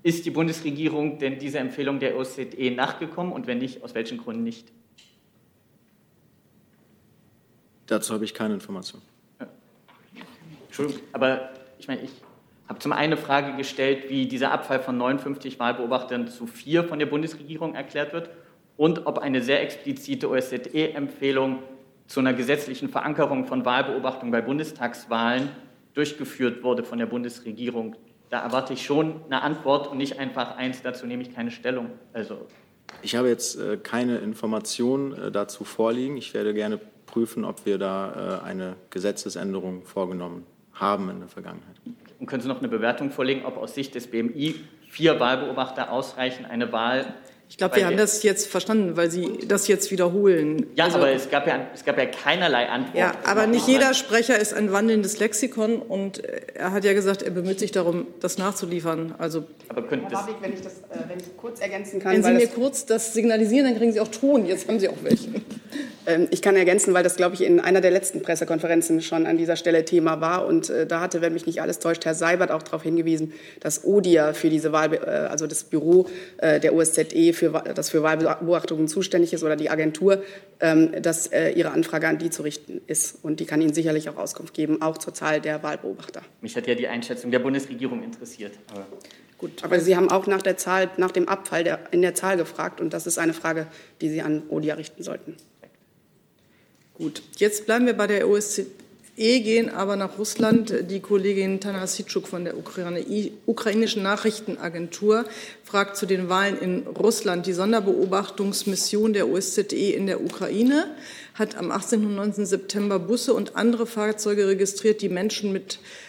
ist die Bundesregierung denn dieser Empfehlung der OSZE nachgekommen und wenn nicht, aus welchen Gründen nicht? Dazu habe ich keine Information. Entschuldigung, aber ich meine, ich habe zum einen eine Frage gestellt, wie dieser Abfall von 59 Wahlbeobachtern zu vier von der Bundesregierung erklärt wird und ob eine sehr explizite OSZE-Empfehlung zu einer gesetzlichen Verankerung von Wahlbeobachtung bei Bundestagswahlen durchgeführt wurde von der Bundesregierung. Da erwarte ich schon eine Antwort und nicht einfach eins, dazu nehme ich keine Stellung. Also Ich habe jetzt äh, keine Information äh, dazu vorliegen. Ich werde gerne prüfen, ob wir da äh, eine Gesetzesänderung vorgenommen haben in der Vergangenheit. Und können Sie noch eine Bewertung vorlegen, ob aus Sicht des BMI vier Wahlbeobachter ausreichen, eine Wahl? Ich glaube, wir haben das jetzt verstanden, weil Sie das jetzt wiederholen. Ja, Also- aber es gab ja, es gab ja keinerlei Antwort. Ja, aber nicht jeder Sprecher ist ein wandelndes Lexikon und er hat ja gesagt, er bemüht sich darum, das nachzuliefern. Also aber könnte Herr Warwick, wenn ich das, äh, wenn ich kurz ergänzen kann, wenn Sie mir das- kurz das signalisieren, dann kriegen Sie auch Ton. Jetzt haben Sie auch welche. Ähm, Ich kann ergänzen, weil das, glaube ich, in einer der letzten Pressekonferenzen schon an dieser Stelle Thema war. Und äh, da hatte, wenn mich nicht alles täuscht, Herr Seibert auch darauf hingewiesen, dass ODIA für diese Wahl, äh, also das Büro äh, der OSZE, für, das für Wahlbeobachtungen zuständig ist oder die Agentur, ähm, dass äh, Ihre Anfrage an die zu richten ist. Und die kann Ihnen sicherlich auch Auskunft geben, auch zur Zahl der Wahlbeobachter. Mich hat ja die Einschätzung der Bundesregierung interessiert. Aber Gut. Aber Sie haben auch nach der Zahl, nach dem Abfall der, in der Zahl gefragt. Und das ist eine Frage, die Sie an ODIA richten sollten. Gut, jetzt bleiben wir bei der OSZE, gehen aber nach Russland. Die Kollegin Tana Sitschuk von der Ukraine, ukrainischen Nachrichtenagentur fragt zu den Wahlen in Russland. Die Sonderbeobachtungsmission der OSZE in der Ukraine hat am 18. und 19. September Busse und andere Fahrzeuge registriert, die Menschen mit äh,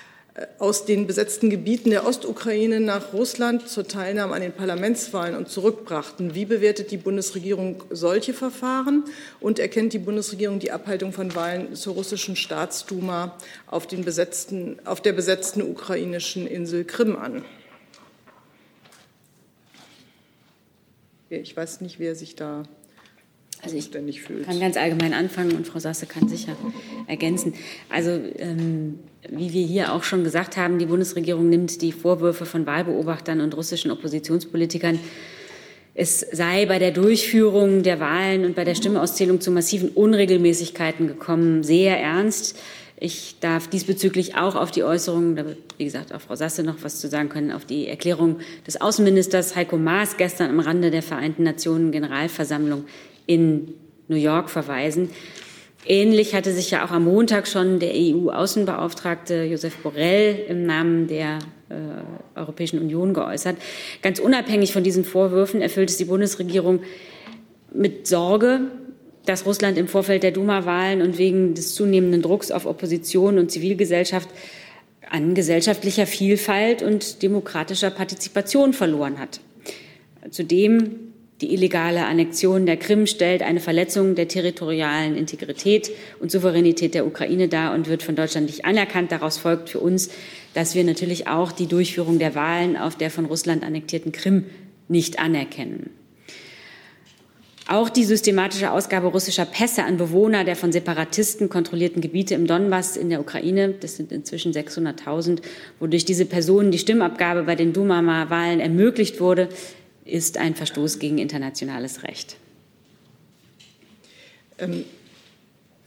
aus den besetzten Gebieten der Ostukraine nach Russland zur Teilnahme an den Parlamentswahlen und zurückbrachten. Wie bewertet die Bundesregierung solche Verfahren und erkennt die Bundesregierung die Abhaltung von Wahlen zur russischen Staatsduma auf, besetzten, auf der besetzten ukrainischen Insel Krim an? Ich weiß nicht, wer sich da Also ich kann ganz allgemein anfangen und Frau Sasse kann sicher ergänzen. Also ähm, wie wir hier auch schon gesagt haben, die Bundesregierung nimmt die Vorwürfe von Wahlbeobachtern und russischen Oppositionspolitikern, es sei bei der Durchführung der Wahlen und bei der Stimmauszählung zu massiven Unregelmäßigkeiten gekommen, sehr ernst. Ich darf diesbezüglich auch auf die Äußerungen, da wird, wie gesagt, auch Frau Sasse noch was zu sagen können, auf die Erklärung des Außenministers Heiko Maas gestern am Rande der Vereinten Nationen Generalversammlung in New York verweisen. Ähnlich hatte sich ja auch am Montag schon der EU-Außenbeauftragte Josef Borrell im Namen der äh, Europäischen Union geäußert. Ganz unabhängig von diesen Vorwürfen erfüllt es die Bundesregierung mit Sorge, dass Russland im Vorfeld der Duma-Wahlen und wegen des zunehmenden Drucks auf Opposition und Zivilgesellschaft an gesellschaftlicher Vielfalt und demokratischer Partizipation verloren hat. Zudem die illegale Annexion der Krim stellt eine Verletzung der territorialen Integrität und Souveränität der Ukraine dar und wird von Deutschland nicht anerkannt. Daraus folgt für uns, dass wir natürlich auch die Durchführung der Wahlen auf der von Russland annektierten Krim nicht anerkennen. Auch die systematische Ausgabe russischer Pässe an Bewohner der von Separatisten kontrollierten Gebiete im Donbass in der Ukraine, das sind inzwischen 600.000, wodurch diese Personen die Stimmabgabe bei den Duma-Wahlen ermöglicht wurde, ist ein Verstoß gegen internationales Recht. Ähm,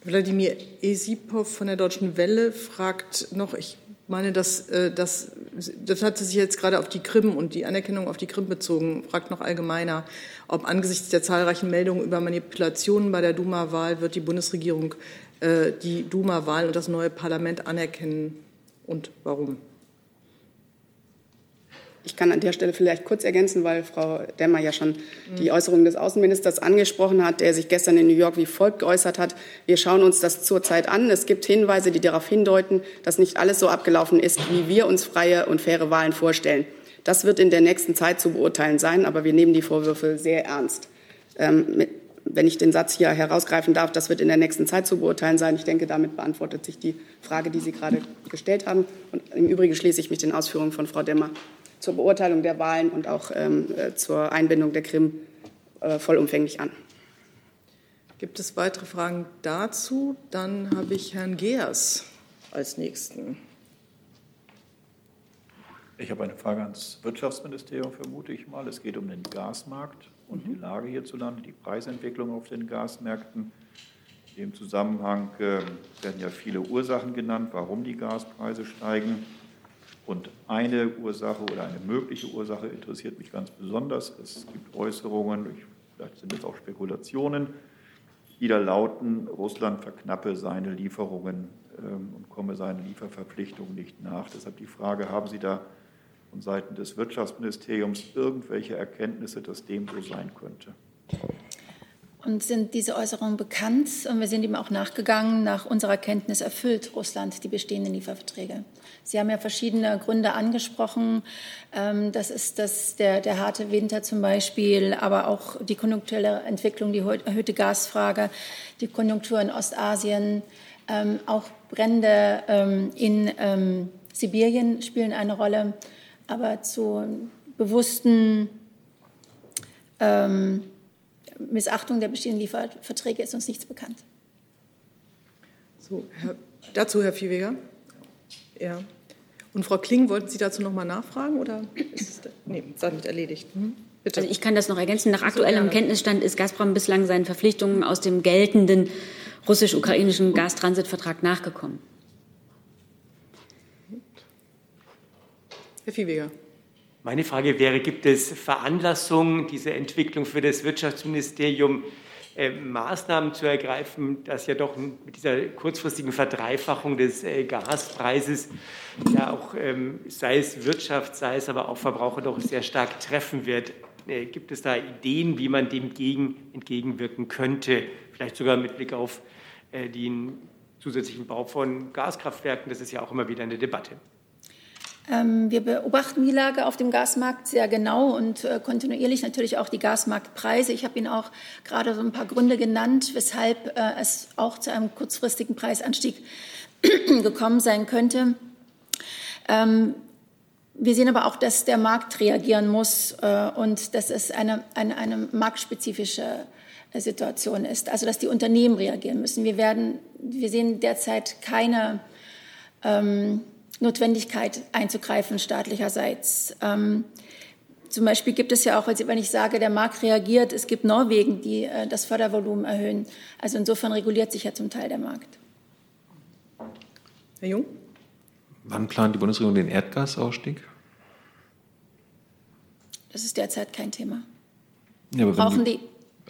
Wladimir Esipov von der Deutschen Welle fragt noch, ich meine, dass, äh, das, das hat sich jetzt gerade auf die Krim und die Anerkennung auf die Krim bezogen, fragt noch allgemeiner, ob angesichts der zahlreichen Meldungen über Manipulationen bei der Duma-Wahl wird die Bundesregierung äh, die Duma-Wahl und das neue Parlament anerkennen und warum? Ich kann an der Stelle vielleicht kurz ergänzen, weil Frau Demmer ja schon die Äußerung des Außenministers angesprochen hat, der sich gestern in New York wie folgt geäußert hat. Wir schauen uns das zurzeit an. Es gibt Hinweise, die darauf hindeuten, dass nicht alles so abgelaufen ist, wie wir uns freie und faire Wahlen vorstellen. Das wird in der nächsten Zeit zu beurteilen sein, aber wir nehmen die Vorwürfe sehr ernst. Ähm, mit, wenn ich den Satz hier herausgreifen darf, das wird in der nächsten Zeit zu beurteilen sein. Ich denke, damit beantwortet sich die Frage, die Sie gerade gestellt haben. Und im Übrigen schließe ich mich den Ausführungen von Frau Demmer zur Beurteilung der Wahlen und auch ähm, äh, zur Einbindung der Krim äh, vollumfänglich an. Gibt es weitere Fragen dazu? Dann habe ich Herrn Geers als Nächsten. Ich habe eine Frage ans Wirtschaftsministerium, vermute ich mal. Es geht um den Gasmarkt und die Lage hierzulande, die Preisentwicklung auf den Gasmärkten. In dem Zusammenhang äh, werden ja viele Ursachen genannt, warum die Gaspreise steigen. Und eine Ursache oder eine mögliche Ursache interessiert mich ganz besonders. Es gibt Äußerungen, vielleicht sind es auch Spekulationen, die da lauten, Russland verknappe seine Lieferungen ähm, und komme seinen Lieferverpflichtungen nicht nach. Deshalb die Frage, haben Sie da von Seiten des Wirtschaftsministeriums irgendwelche Erkenntnisse, dass dem so sein könnte? Und sind diese Äußerungen bekannt? Und wir sind ihm auch nachgegangen. Nach unserer Kenntnis erfüllt Russland die bestehenden Lieferverträge. Sie haben ja verschiedene Gründe angesprochen. Ähm, das ist das, der, der harte Winter zum Beispiel, aber auch die konjunkturelle Entwicklung, die erhöhte Gasfrage, die Konjunktur in Ostasien, ähm, auch Brände ähm, in Sibirien spielen eine Rolle. Aber zu bewussten Missachtung der bestehenden Lieferverträge ist uns nichts bekannt. So, Herr, dazu Herr Viehweger. Ja. Und Frau Kling, wollten Sie dazu noch mal nachfragen oder ist es nee, damit erledigt? Hm? Bitte. Also ich kann das noch ergänzen. Nach aktuellem so, Kenntnisstand ist Gazprom bislang seinen Verpflichtungen aus dem geltenden russisch-ukrainischen Gastransitvertrag nachgekommen. Herr Viehweger. Meine Frage wäre, gibt es Veranlassung, diese Entwicklung für das Wirtschaftsministerium äh, Maßnahmen zu ergreifen, dass ja doch mit dieser kurzfristigen Verdreifachung des äh, Gaspreises ja auch, ähm, sei es Wirtschaft, sei es aber auch Verbraucher, doch sehr stark treffen wird. Äh, gibt es da Ideen, wie man dem gegen, entgegenwirken könnte? Vielleicht sogar mit Blick auf äh, den zusätzlichen Bau von Gaskraftwerken. Das ist ja auch immer wieder eine Debatte. Ähm, wir beobachten die Lage auf dem Gasmarkt sehr genau und äh, kontinuierlich natürlich auch die Gasmarktpreise. Ich habe Ihnen auch gerade so ein paar Gründe genannt, weshalb äh, es auch zu einem kurzfristigen Preisanstieg gekommen sein könnte. Ähm, wir sehen aber auch, dass der Markt reagieren muss äh, und dass es eine, eine, eine marktspezifische Situation ist, also dass die Unternehmen reagieren müssen. Wir, werden, wir sehen derzeit keine ähm, Notwendigkeit einzugreifen staatlicherseits. Ähm, zum Beispiel gibt es ja auch, wenn ich sage, der Markt reagiert, es gibt Norwegen, die äh, das Fördervolumen erhöhen. Also insofern reguliert sich ja zum Teil der Markt. Herr Jung? Wann plant die Bundesregierung den Erdgasausstieg? Das ist derzeit kein Thema. Ja, Brauchen die,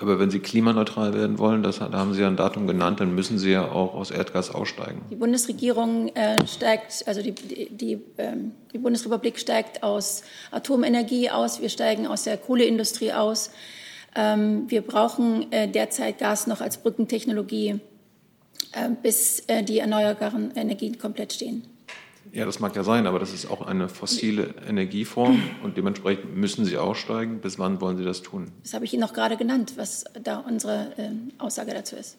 aber wenn Sie klimaneutral werden wollen, das, da haben Sie ja ein Datum genannt, dann müssen Sie ja auch aus Erdgas aussteigen. Die Bundesregierung äh, steigt, also die, die, ähm, die, Bundesrepublik steigt aus Atomenergie aus, wir steigen aus der Kohleindustrie aus. Ähm, wir brauchen äh, derzeit Gas noch als Brückentechnologie, äh, bis äh, die erneuerbaren Energien komplett stehen. Ja, das mag ja sein, aber das ist auch eine fossile Energieform und dementsprechend müssen Sie aussteigen. Bis wann wollen Sie das tun? Das habe ich Ihnen noch gerade genannt, was da unsere äh, Aussage dazu ist.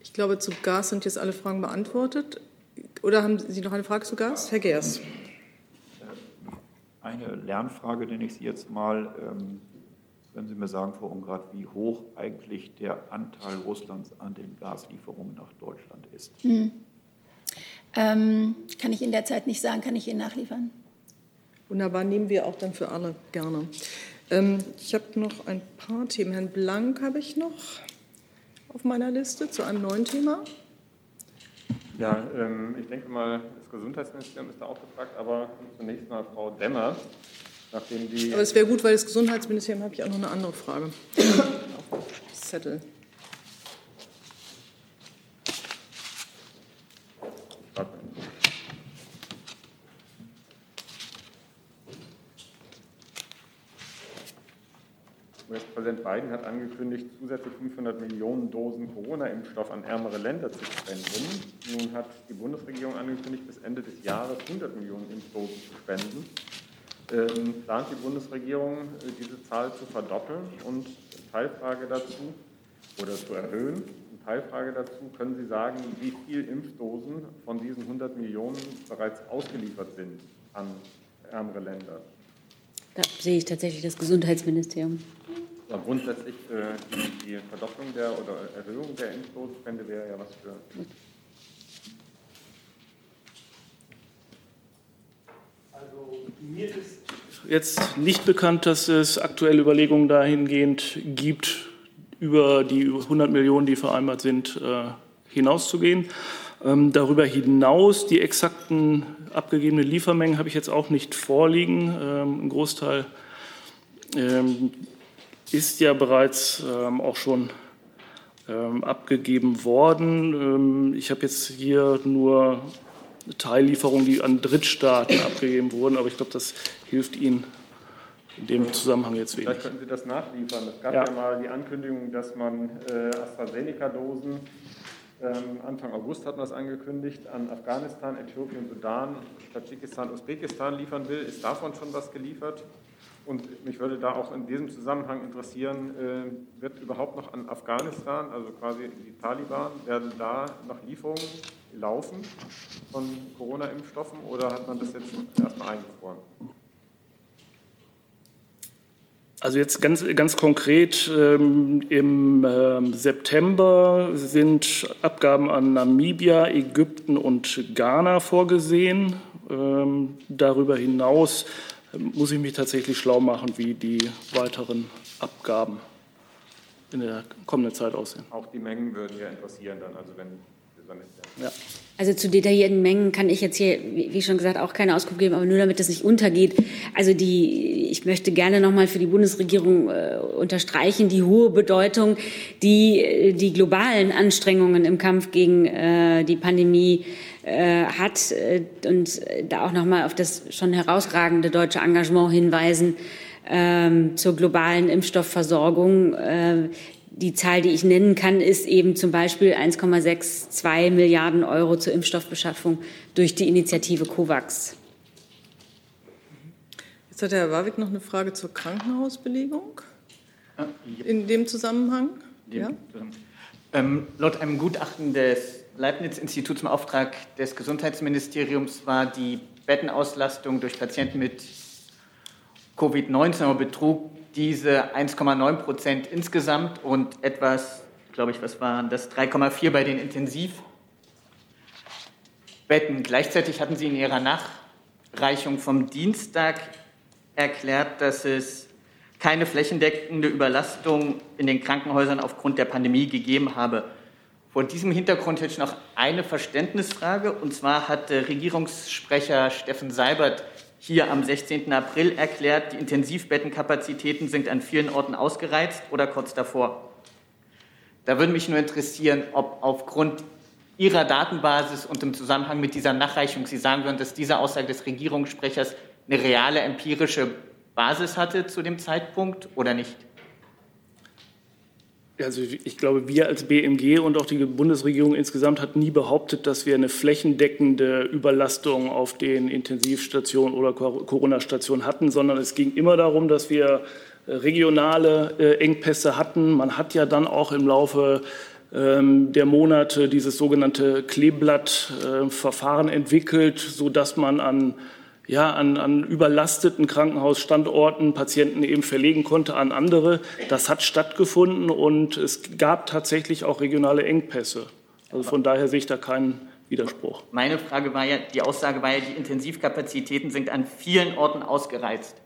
Ich glaube, zu Gas sind jetzt alle Fragen beantwortet. Oder haben Sie noch eine Frage zu Gas? Herr Geers. Eine Lernfrage, nenne ich Sie jetzt mal. Ähm, können Sie mir sagen, Frau Ungrad, wie hoch eigentlich der Anteil Russlands an den Gaslieferungen nach Deutschland ist? Hm. Ähm, kann ich in der Zeit nicht sagen, kann ich Ihnen nachliefern. Wunderbar, nehmen wir auch dann für alle gerne. Ähm, ich habe noch ein paar Themen. Herrn Blank habe ich noch auf meiner Liste zu einem neuen Thema. Ja, ähm, ich denke mal, das Gesundheitsministerium ist da auch gefragt, aber zunächst mal Frau Demmer. Nachdem die aber es wäre gut, weil das Gesundheitsministerium habe ich auch noch eine andere Frage. Zettel. US-Präsident Biden hat angekündigt, zusätzlich 500 Millionen Dosen Corona-Impfstoff an ärmere Länder zu spenden. Nun hat die Bundesregierung angekündigt, bis Ende des Jahres 100 Millionen Impfdosen zu spenden. Ähm, plant die Bundesregierung, äh, diese Zahl zu verdoppeln? Und Teilfrage dazu oder zu erhöhen? Teilfrage dazu, können Sie sagen, wie viele Impfdosen von diesen 100 Millionen bereits ausgeliefert sind an ärmere Länder? Da sehe ich tatsächlich das Gesundheitsministerium. Ja, grundsätzlich äh, die, die, Verdopplung der oder Erhöhung der Impfdosenspende wäre ja was für. Also mir ist jetzt nicht bekannt, dass es aktuelle Überlegungen dahingehend gibt, über die 100 Millionen, die vereinbart sind, äh, hinauszugehen. Ähm, darüber hinaus die exakten abgegebenen Liefermengen habe ich jetzt auch nicht vorliegen. Ähm, ein Großteil ähm, ist ja bereits ähm, auch schon ähm, abgegeben worden. Ähm, ich habe jetzt hier nur Teillieferungen, die an Drittstaaten abgegeben wurden, aber ich glaube, das hilft Ihnen in dem Zusammenhang jetzt wenig. Vielleicht könnten Sie das nachliefern. Es gab ja, ja mal die Ankündigung, dass man äh, AstraZeneca-Dosen ähm, Anfang August hat man es angekündigt, an Afghanistan, Äthiopien, Sudan, Tadschikistan, Usbekistan liefern will. Ist davon schon was geliefert? Und mich würde da auch in diesem Zusammenhang interessieren, äh, wird überhaupt noch an Afghanistan, also quasi die Taliban, werden da noch Lieferungen laufen von Corona-Impfstoffen oder hat man das jetzt erstmal eingefroren? Also jetzt ganz, ganz konkret, ähm, im ähm, September sind Abgaben an Namibia, Ägypten und Ghana vorgesehen. Ähm, darüber hinaus muss ich mich tatsächlich schlau machen, wie die weiteren Abgaben in der kommenden Zeit aussehen. Auch die Mengen würden ja interessieren dann, also wenn ja. Also zu detaillierten Mengen kann ich jetzt hier, wie schon gesagt, auch keine Auskunft geben, aber nur damit das nicht untergeht. Also die, ich möchte gerne nochmal für die Bundesregierung äh, unterstreichen, die hohe Bedeutung, die äh, die globalen Anstrengungen im Kampf gegen äh, die Pandemie äh, hat äh, und da auch nochmal auf das schon herausragende deutsche Engagement hinweisen ähm, zur globalen Impfstoffversorgung. Äh, die Zahl, die ich nennen kann, ist eben zum Beispiel 1,62 Milliarden Euro zur Impfstoffbeschaffung durch die Initiative COVAX. Jetzt hat Herr Warwick noch eine Frage zur Krankenhausbelegung in dem Zusammenhang. Ja? Ähm, laut einem Gutachten des Leibniz-Instituts im Auftrag des Gesundheitsministeriums war die Bettenauslastung durch Patienten mit Covid-19 betrug diese 1,9 Prozent insgesamt und etwas, glaube ich, was waren das, 3,4 bei den Intensivbetten. Gleichzeitig hatten Sie in Ihrer Nachreichung vom Dienstag erklärt, dass es keine flächendeckende Überlastung in den Krankenhäusern aufgrund der Pandemie gegeben habe. Vor diesem Hintergrund hätte ich noch eine Verständnisfrage. Und zwar hat Regierungssprecher Steffen Seibert hier am 16. April erklärt, die Intensivbettenkapazitäten sind an vielen Orten ausgereizt oder kurz davor. Da würde mich nur interessieren, ob aufgrund Ihrer Datenbasis und im Zusammenhang mit dieser Nachreichung Sie sagen würden, dass diese Aussage des Regierungssprechers eine reale empirische Basis hatte zu dem Zeitpunkt oder nicht? Also ich glaube, wir als BMG und auch die Bundesregierung insgesamt hat nie behauptet, dass wir eine flächendeckende Überlastung auf den Intensivstationen oder Corona-Stationen hatten, sondern es ging immer darum, dass wir äh, regionale äh, Engpässe hatten. Man hat ja dann auch im Laufe ähm, der Monate dieses sogenannte Kleeblattverfahren entwickelt, sodass man an ja, an, an überlasteten Krankenhausstandorten Patienten eben verlegen konnte an andere. Das hat stattgefunden und es gab tatsächlich auch regionale Engpässe. Also von daher sehe ich da keinen Widerspruch. Meine Frage war ja, die Aussage war ja, die Intensivkapazitäten sind an vielen Orten ausgereizt.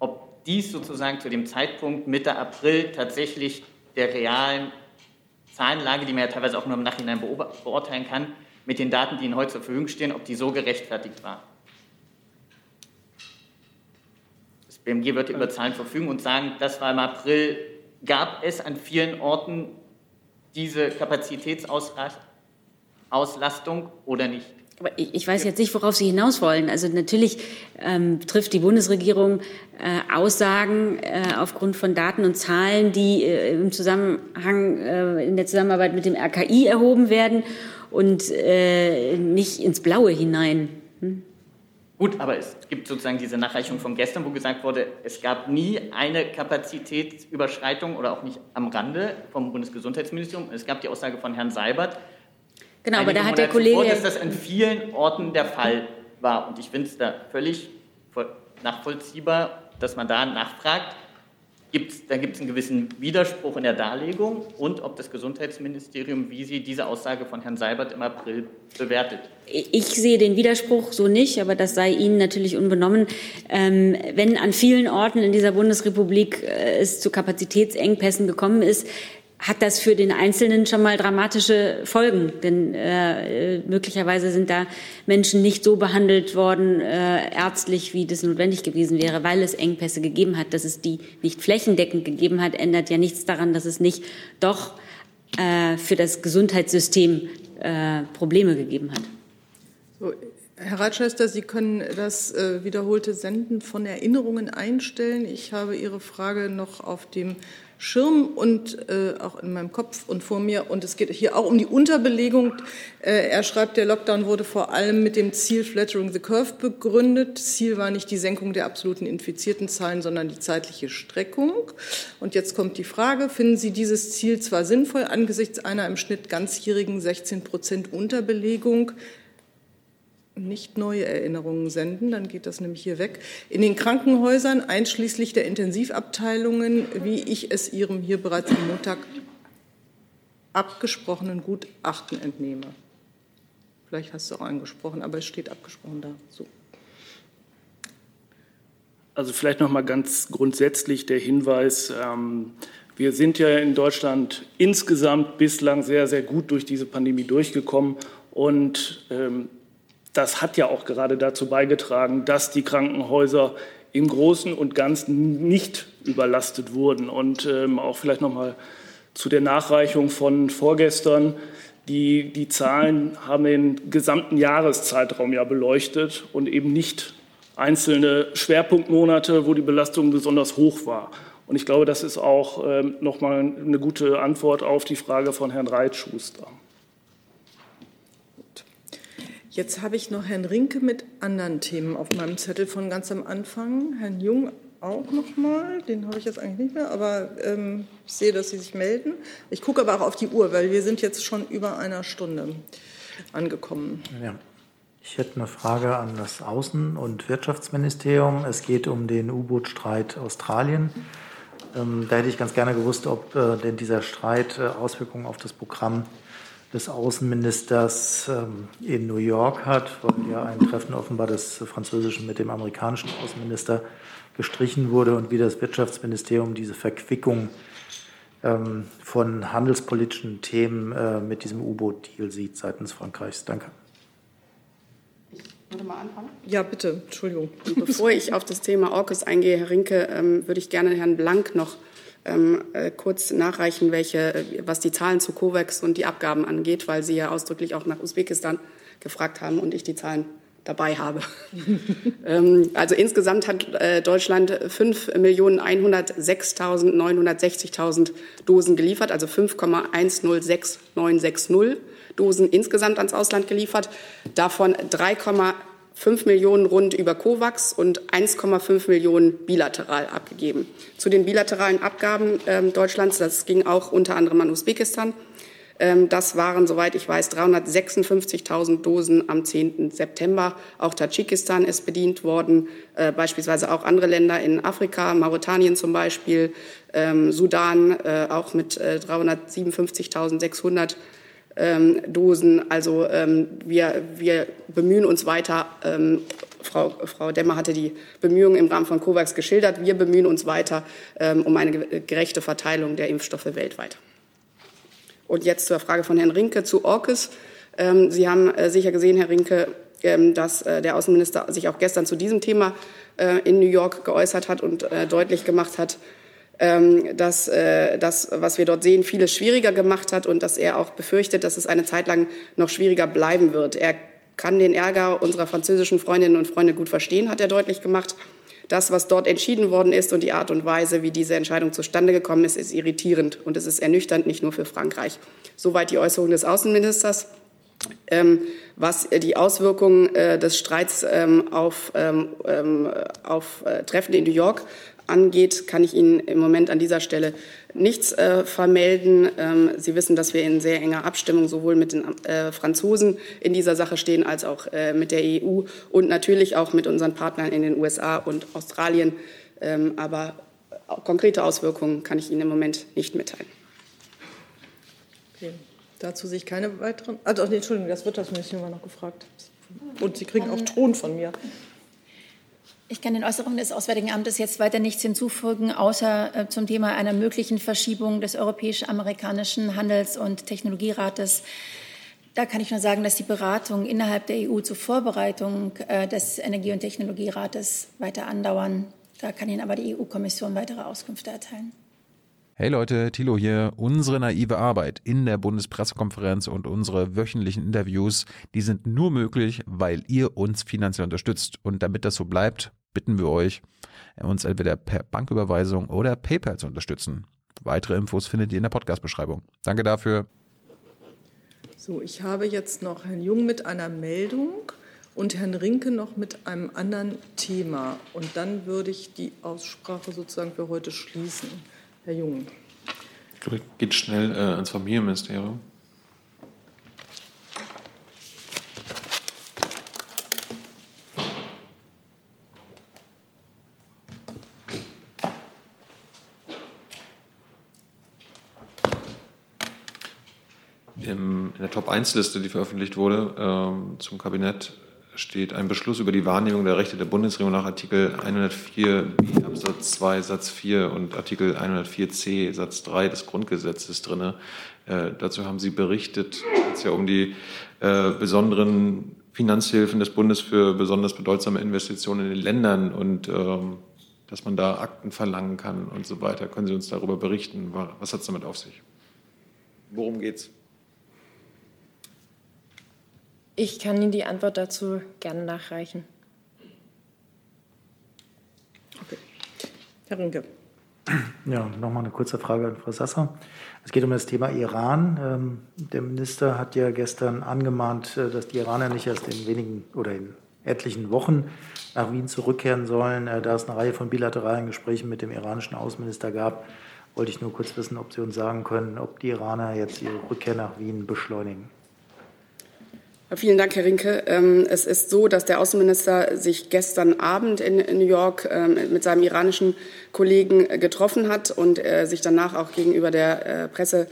Ob dies sozusagen zu dem Zeitpunkt Mitte April tatsächlich der realen Zahlenlage, die man ja teilweise auch nur im Nachhinein beurteilen kann, mit den Daten, die Ihnen heute zur Verfügung stehen, ob die so gerechtfertigt war. BMG wird über Zahlen verfügen und sagen, das war im April, gab es an vielen Orten diese Kapazitätsauslastung oder nicht? Aber ich weiß jetzt nicht, worauf Sie hinaus wollen. Also natürlich ähm, trifft die Bundesregierung äh, Aussagen äh, aufgrund von Daten und Zahlen, die äh, im Zusammenhang äh, in der Zusammenarbeit mit dem RKI erhoben werden und äh, nicht ins Blaue hinein. Hm? Gut, aber es gibt sozusagen diese Nachreichung von gestern, wo gesagt wurde, es gab nie eine Kapazitätsüberschreitung oder auch nicht am Rande vom Bundesgesundheitsministerium. Es gab die Aussage von Herrn Seibert, Genau, aber da hat der Kollege. Zuvor, dass das an vielen Orten der Fall war. Und ich finde es da völlig nachvollziehbar, dass man da nachfragt. Gibt's, da gibt es einen gewissen Widerspruch in der Darlegung und ob das Gesundheitsministerium, wie Sie diese Aussage von Herrn Seibert im April bewertet. Ich sehe den Widerspruch so nicht, aber das sei Ihnen natürlich unbenommen. Ähm, wenn an vielen Orten in dieser Bundesrepublik äh, es zu Kapazitätsengpässen gekommen ist, hat das für den Einzelnen schon mal dramatische Folgen. Denn äh, möglicherweise sind da Menschen nicht so behandelt worden, äh, ärztlich, wie das notwendig gewesen wäre, weil es Engpässe gegeben hat. Dass es die nicht flächendeckend gegeben hat, ändert ja nichts daran, dass es nicht doch äh, für das Gesundheitssystem äh, Probleme gegeben hat. So, Herr Ratschester, Sie können das äh, wiederholte Senden von Erinnerungen einstellen. Ich habe Ihre Frage noch auf dem Schirm und äh, auch in meinem Kopf und vor mir. Und es geht hier auch um die Unterbelegung. Äh, er schreibt, der Lockdown wurde vor allem mit dem Ziel Flattering the Curve begründet. Ziel war nicht die Senkung der absoluten infizierten Zahlen, sondern die zeitliche Streckung. Und jetzt kommt die Frage, finden Sie dieses Ziel zwar sinnvoll angesichts einer im Schnitt ganzjährigen 16 Prozent Unterbelegung, nicht neue Erinnerungen senden, dann geht das nämlich hier weg. In den Krankenhäusern, einschließlich der Intensivabteilungen, wie ich es Ihrem hier bereits am Montag abgesprochenen Gutachten entnehme. Vielleicht hast du auch angesprochen, aber es steht abgesprochen da. So. Also vielleicht noch mal ganz grundsätzlich der Hinweis. Ähm, wir sind ja in Deutschland insgesamt bislang sehr, sehr gut durch diese Pandemie durchgekommen. Und ähm, das hat ja auch gerade dazu beigetragen, dass die Krankenhäuser im Großen und Ganzen nicht überlastet wurden. Und ähm, auch vielleicht noch mal zu der Nachreichung von vorgestern. Die, die Zahlen haben den gesamten Jahreszeitraum ja beleuchtet und eben nicht einzelne Schwerpunktmonate, wo die Belastung besonders hoch war. Und ich glaube, das ist auch ähm, noch mal eine gute Antwort auf die Frage von Herrn Reitschuster. Jetzt habe ich noch Herrn Rinke mit anderen Themen auf meinem Zettel von ganz am Anfang. Herrn Jung auch noch mal. Den habe ich jetzt eigentlich nicht mehr, aber ähm, ich sehe, dass Sie sich melden. Ich gucke aber auch auf die Uhr, weil wir sind jetzt schon über einer Stunde angekommen. Ja. Ich hätte eine Frage an das Außen- und Wirtschaftsministerium. Es geht um den U-Boot-Streit Australien. Ähm, da hätte ich ganz gerne gewusst, ob äh, denn dieser Streit äh, Auswirkungen auf das Programm des Außenministers ähm, in New York hat, weil ja ein Treffen offenbar des Französischen mit dem amerikanischen Außenminister gestrichen wurde und wie das Wirtschaftsministerium diese Verquickung ähm, von handelspolitischen Themen äh, mit diesem U-Boot-Deal sieht seitens Frankreichs. Danke. Ich würde mal anfangen. Ja, bitte. Entschuldigung. Bevor ich auf das Thema AUKUS eingehe, Herr Rinke, ähm, würde ich gerne Herrn Blank noch ähm, äh, kurz nachreichen, welche, äh, was die Zahlen zu COVAX und die Abgaben angeht, weil Sie ja ausdrücklich auch nach Usbekistan gefragt haben und ich die Zahlen dabei habe. ähm, also insgesamt hat äh, Deutschland 5.106.960.000 Dosen geliefert, also 5,106960 Dosen insgesamt ans Ausland geliefert. Davon 3, 5 Millionen rund über COVAX und 1,5 Millionen bilateral abgegeben. Zu den bilateralen Abgaben äh, Deutschlands, das ging auch unter anderem an Usbekistan. Ähm, das waren, soweit ich weiß, 356.000 Dosen am 10. September. Auch Tadschikistan ist bedient worden, äh, beispielsweise auch andere Länder in Afrika, Mauretanien zum Beispiel, ähm, Sudan äh, auch mit äh, 357.600 ähm, Dosen. Also ähm, wir, wir bemühen uns weiter. Ähm, Frau, Frau Demmer hatte die Bemühungen im Rahmen von COVAX geschildert. Wir bemühen uns weiter ähm, um eine gerechte Verteilung der Impfstoffe weltweit. Und jetzt zur Frage von Herrn Rinke zu Orcus. Ähm, Sie haben äh, sicher gesehen, Herr Rinke, ähm, dass äh, der Außenminister sich auch gestern zu diesem Thema äh, in New York geäußert hat und äh, deutlich gemacht hat, ähm, dass äh, das, was wir dort sehen, vieles schwieriger gemacht hat und dass er auch befürchtet, dass es eine Zeit lang noch schwieriger bleiben wird. Er kann den Ärger unserer französischen Freundinnen und Freunde gut verstehen, hat er deutlich gemacht. Das, was dort entschieden worden ist und die Art und Weise, wie diese Entscheidung zustande gekommen ist, ist irritierend und es ist ernüchternd, nicht nur für Frankreich. Soweit die Äußerung des Außenministers. Ähm, was die Auswirkungen äh, des Streits ähm, auf, ähm, ähm auf äh, Treffen in New York angeht, kann ich Ihnen im Moment an dieser Stelle nichts äh, vermelden. Ähm, Sie wissen, dass wir in sehr enger Abstimmung sowohl mit den äh, Franzosen in dieser Sache stehen als auch äh, mit der EU und natürlich auch mit unseren Partnern in den USA und Australien. Ähm, aber konkrete Auswirkungen kann ich Ihnen im Moment nicht mitteilen. Okay. Dazu sehe ich keine weiteren. Also, nee, Entschuldigung, das Wirtschaftsministerium war noch gefragt. Und Sie kriegen auch Ton von mir. Ich kann den Äußerungen des Auswärtigen Amtes jetzt weiter nichts hinzufügen, außer äh, zum Thema einer möglichen Verschiebung des europäisch-amerikanischen Handels- und Technologierates. Da kann ich nur sagen, dass die Beratungen innerhalb der EU zur Vorbereitung äh, des Energie- und Technologierates weiter andauern. Da kann Ihnen aber die EU-Kommission weitere Auskünfte erteilen. Hey Leute, Thilo hier. Unsere naive Arbeit in der Bundespressekonferenz und unsere wöchentlichen Interviews, die sind nur möglich, weil ihr uns finanziell unterstützt. Und damit das so bleibt, bitten wir euch, uns entweder per Banküberweisung oder PayPal zu unterstützen. Weitere Infos findet ihr in der Podcast-Beschreibung. Danke dafür. So, ich habe jetzt noch Herrn Jung mit einer Meldung und Herrn Rinke noch mit einem anderen Thema. Und dann würde ich die Aussprache sozusagen für heute schließen. Herr Jung. Geht schnell äh, ans Familienministerium. in der Top-1-Liste, die veröffentlicht wurde, ähm, zum Kabinett steht ein Beschluss über die Wahrnehmung der Rechte der Bundesregierung nach Artikel 104 Absatz 2 Satz 4 und Artikel 104c Satz 3 des Grundgesetzes drin. Äh, dazu haben Sie berichtet, es ja um die äh, besonderen Finanzhilfen des Bundes für besonders bedeutsame Investitionen in den Ländern und ähm, dass man da Akten verlangen kann und so weiter. Können Sie uns darüber berichten? Was hat es damit auf sich? Worum geht es? Ich kann Ihnen die Antwort dazu gerne nachreichen. Okay. Herr Rinke. Ja, nochmal eine kurze Frage an Frau Sasser. Es geht um das Thema Iran. Ähm, der Minister hat ja gestern angemahnt, äh, dass die Iraner nicht erst in wenigen oder in etlichen Wochen nach Wien zurückkehren sollen. Äh, da es eine Reihe von bilateralen Gesprächen mit dem iranischen Außenminister gab, wollte ich nur kurz wissen, ob Sie uns sagen können, ob die Iraner jetzt ihre Rückkehr nach Wien beschleunigen. Vielen Dank, Herr Rinke. Ähm, es ist so, dass der Außenminister sich gestern Abend in New York ähm, mit seinem iranischen Kollegen getroffen hat und äh, sich danach auch gegenüber der äh, Presse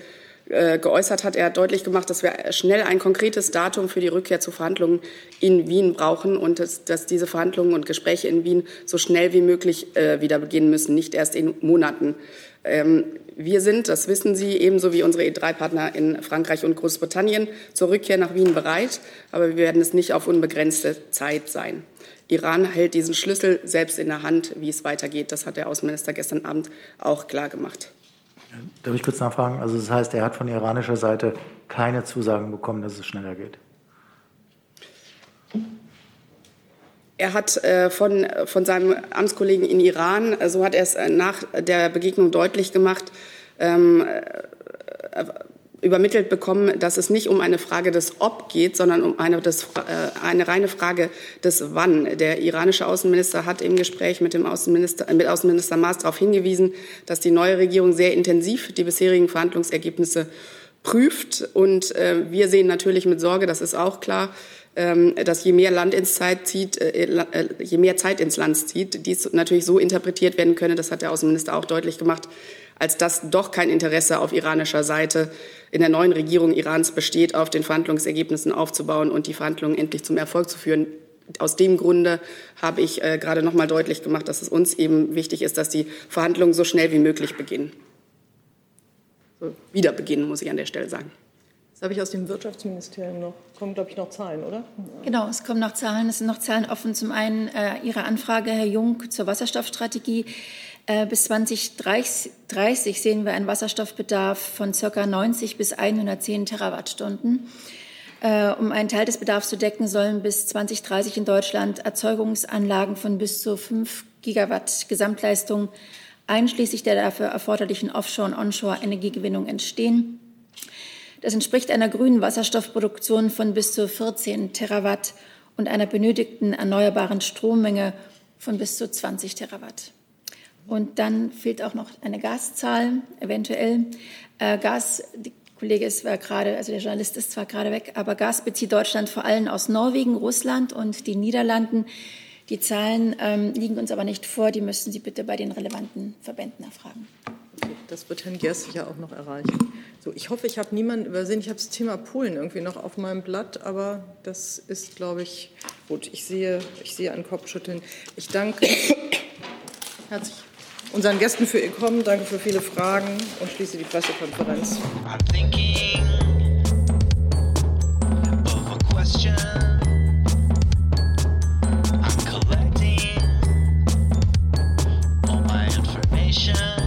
äh, geäußert hat. Er hat deutlich gemacht, dass wir schnell ein konkretes Datum für die Rückkehr zu Verhandlungen in Wien brauchen und dass, dass diese Verhandlungen und Gespräche in Wien so schnell wie möglich wieder beginnen müssen, nicht erst in Monaten. Ähm, wir sind, das wissen Sie, ebenso wie unsere E3-Partner in Frankreich und Großbritannien zur Rückkehr nach Wien bereit, aber wir werden es nicht auf unbegrenzte Zeit sein. Iran hält diesen Schlüssel selbst in der Hand, wie es weitergeht. Das hat der Außenminister gestern Abend auch klar gemacht. Darf ich kurz nachfragen? Also das heißt, er hat von iranischer Seite keine Zusagen bekommen, dass es schneller geht. Er hat äh, von, von seinem Amtskollegen in Iran, äh, so hat er es äh, nach der Begegnung deutlich gemacht, ähm, äh, übermittelt bekommen, dass es nicht um eine Frage des Ob geht, sondern um eine, des, eine reine Frage des Wann. Der iranische Außenminister hat im Gespräch mit dem Außenminister, mit Außenminister Maas darauf hingewiesen, dass die neue Regierung sehr intensiv die bisherigen Verhandlungsergebnisse prüft. Und äh, wir sehen natürlich mit Sorge, das ist auch klar, dass je mehr Land ins Zeit zieht, äh, äh, je mehr Zeit ins Land zieht, dies natürlich so interpretiert werden könne, das hat der Außenminister auch deutlich gemacht, als dass doch kein Interesse auf iranischer Seite in der neuen Regierung Irans besteht, auf den Verhandlungsergebnissen aufzubauen und die Verhandlungen endlich zum Erfolg zu führen. Aus dem Grunde habe ich äh, gerade noch mal deutlich gemacht, dass es uns eben wichtig ist, dass die Verhandlungen so schnell wie möglich beginnen. Wieder beginnen, muss ich an der Stelle sagen. Das habe ich aus dem Wirtschaftsministerium noch. Kommen, glaube ich, noch Zahlen, oder? Genau, es kommen noch Zahlen. Es sind noch Zahlen offen. Zum einen äh, Ihre Anfrage, Herr Jung, zur Wasserstoffstrategie. Äh, bis 2030 sehen wir einen Wasserstoffbedarf von ca. 90 bis 110 Terawattstunden. Äh, um einen Teil des Bedarfs zu decken, sollen bis 2030 in Deutschland Erzeugungsanlagen von bis zu 5 Gigawatt Gesamtleistung einschließlich der dafür erforderlichen Offshore- und Onshore-Energiegewinnung entstehen. Das entspricht einer grünen Wasserstoffproduktion von bis zu 14 Terawatt und einer benötigten erneuerbaren Strommenge von bis zu 20 Terawatt. Und dann fehlt auch noch eine Gaszahl, eventuell. Äh, Gas, die Kollege ist zwar gerade, also der Journalist ist zwar gerade weg, aber Gas bezieht Deutschland vor allem aus Norwegen, Russland und den Niederlanden. Die Zahlen ähm, liegen uns aber nicht vor. Die müssten Sie bitte bei den relevanten Verbänden erfragen. Das wird Herrn Gers sicher auch noch erreichen. So, ich hoffe, ich habe niemanden übersehen. Ich habe das Thema Polen irgendwie noch auf meinem Blatt, aber das ist, glaube ich, gut. Ich sehe, ich sehe einen Kopfschütteln. Ich danke herzlich unseren Gästen für ihr Kommen, danke für viele Fragen und schließe die Pressekonferenz. I'm collecting all my information.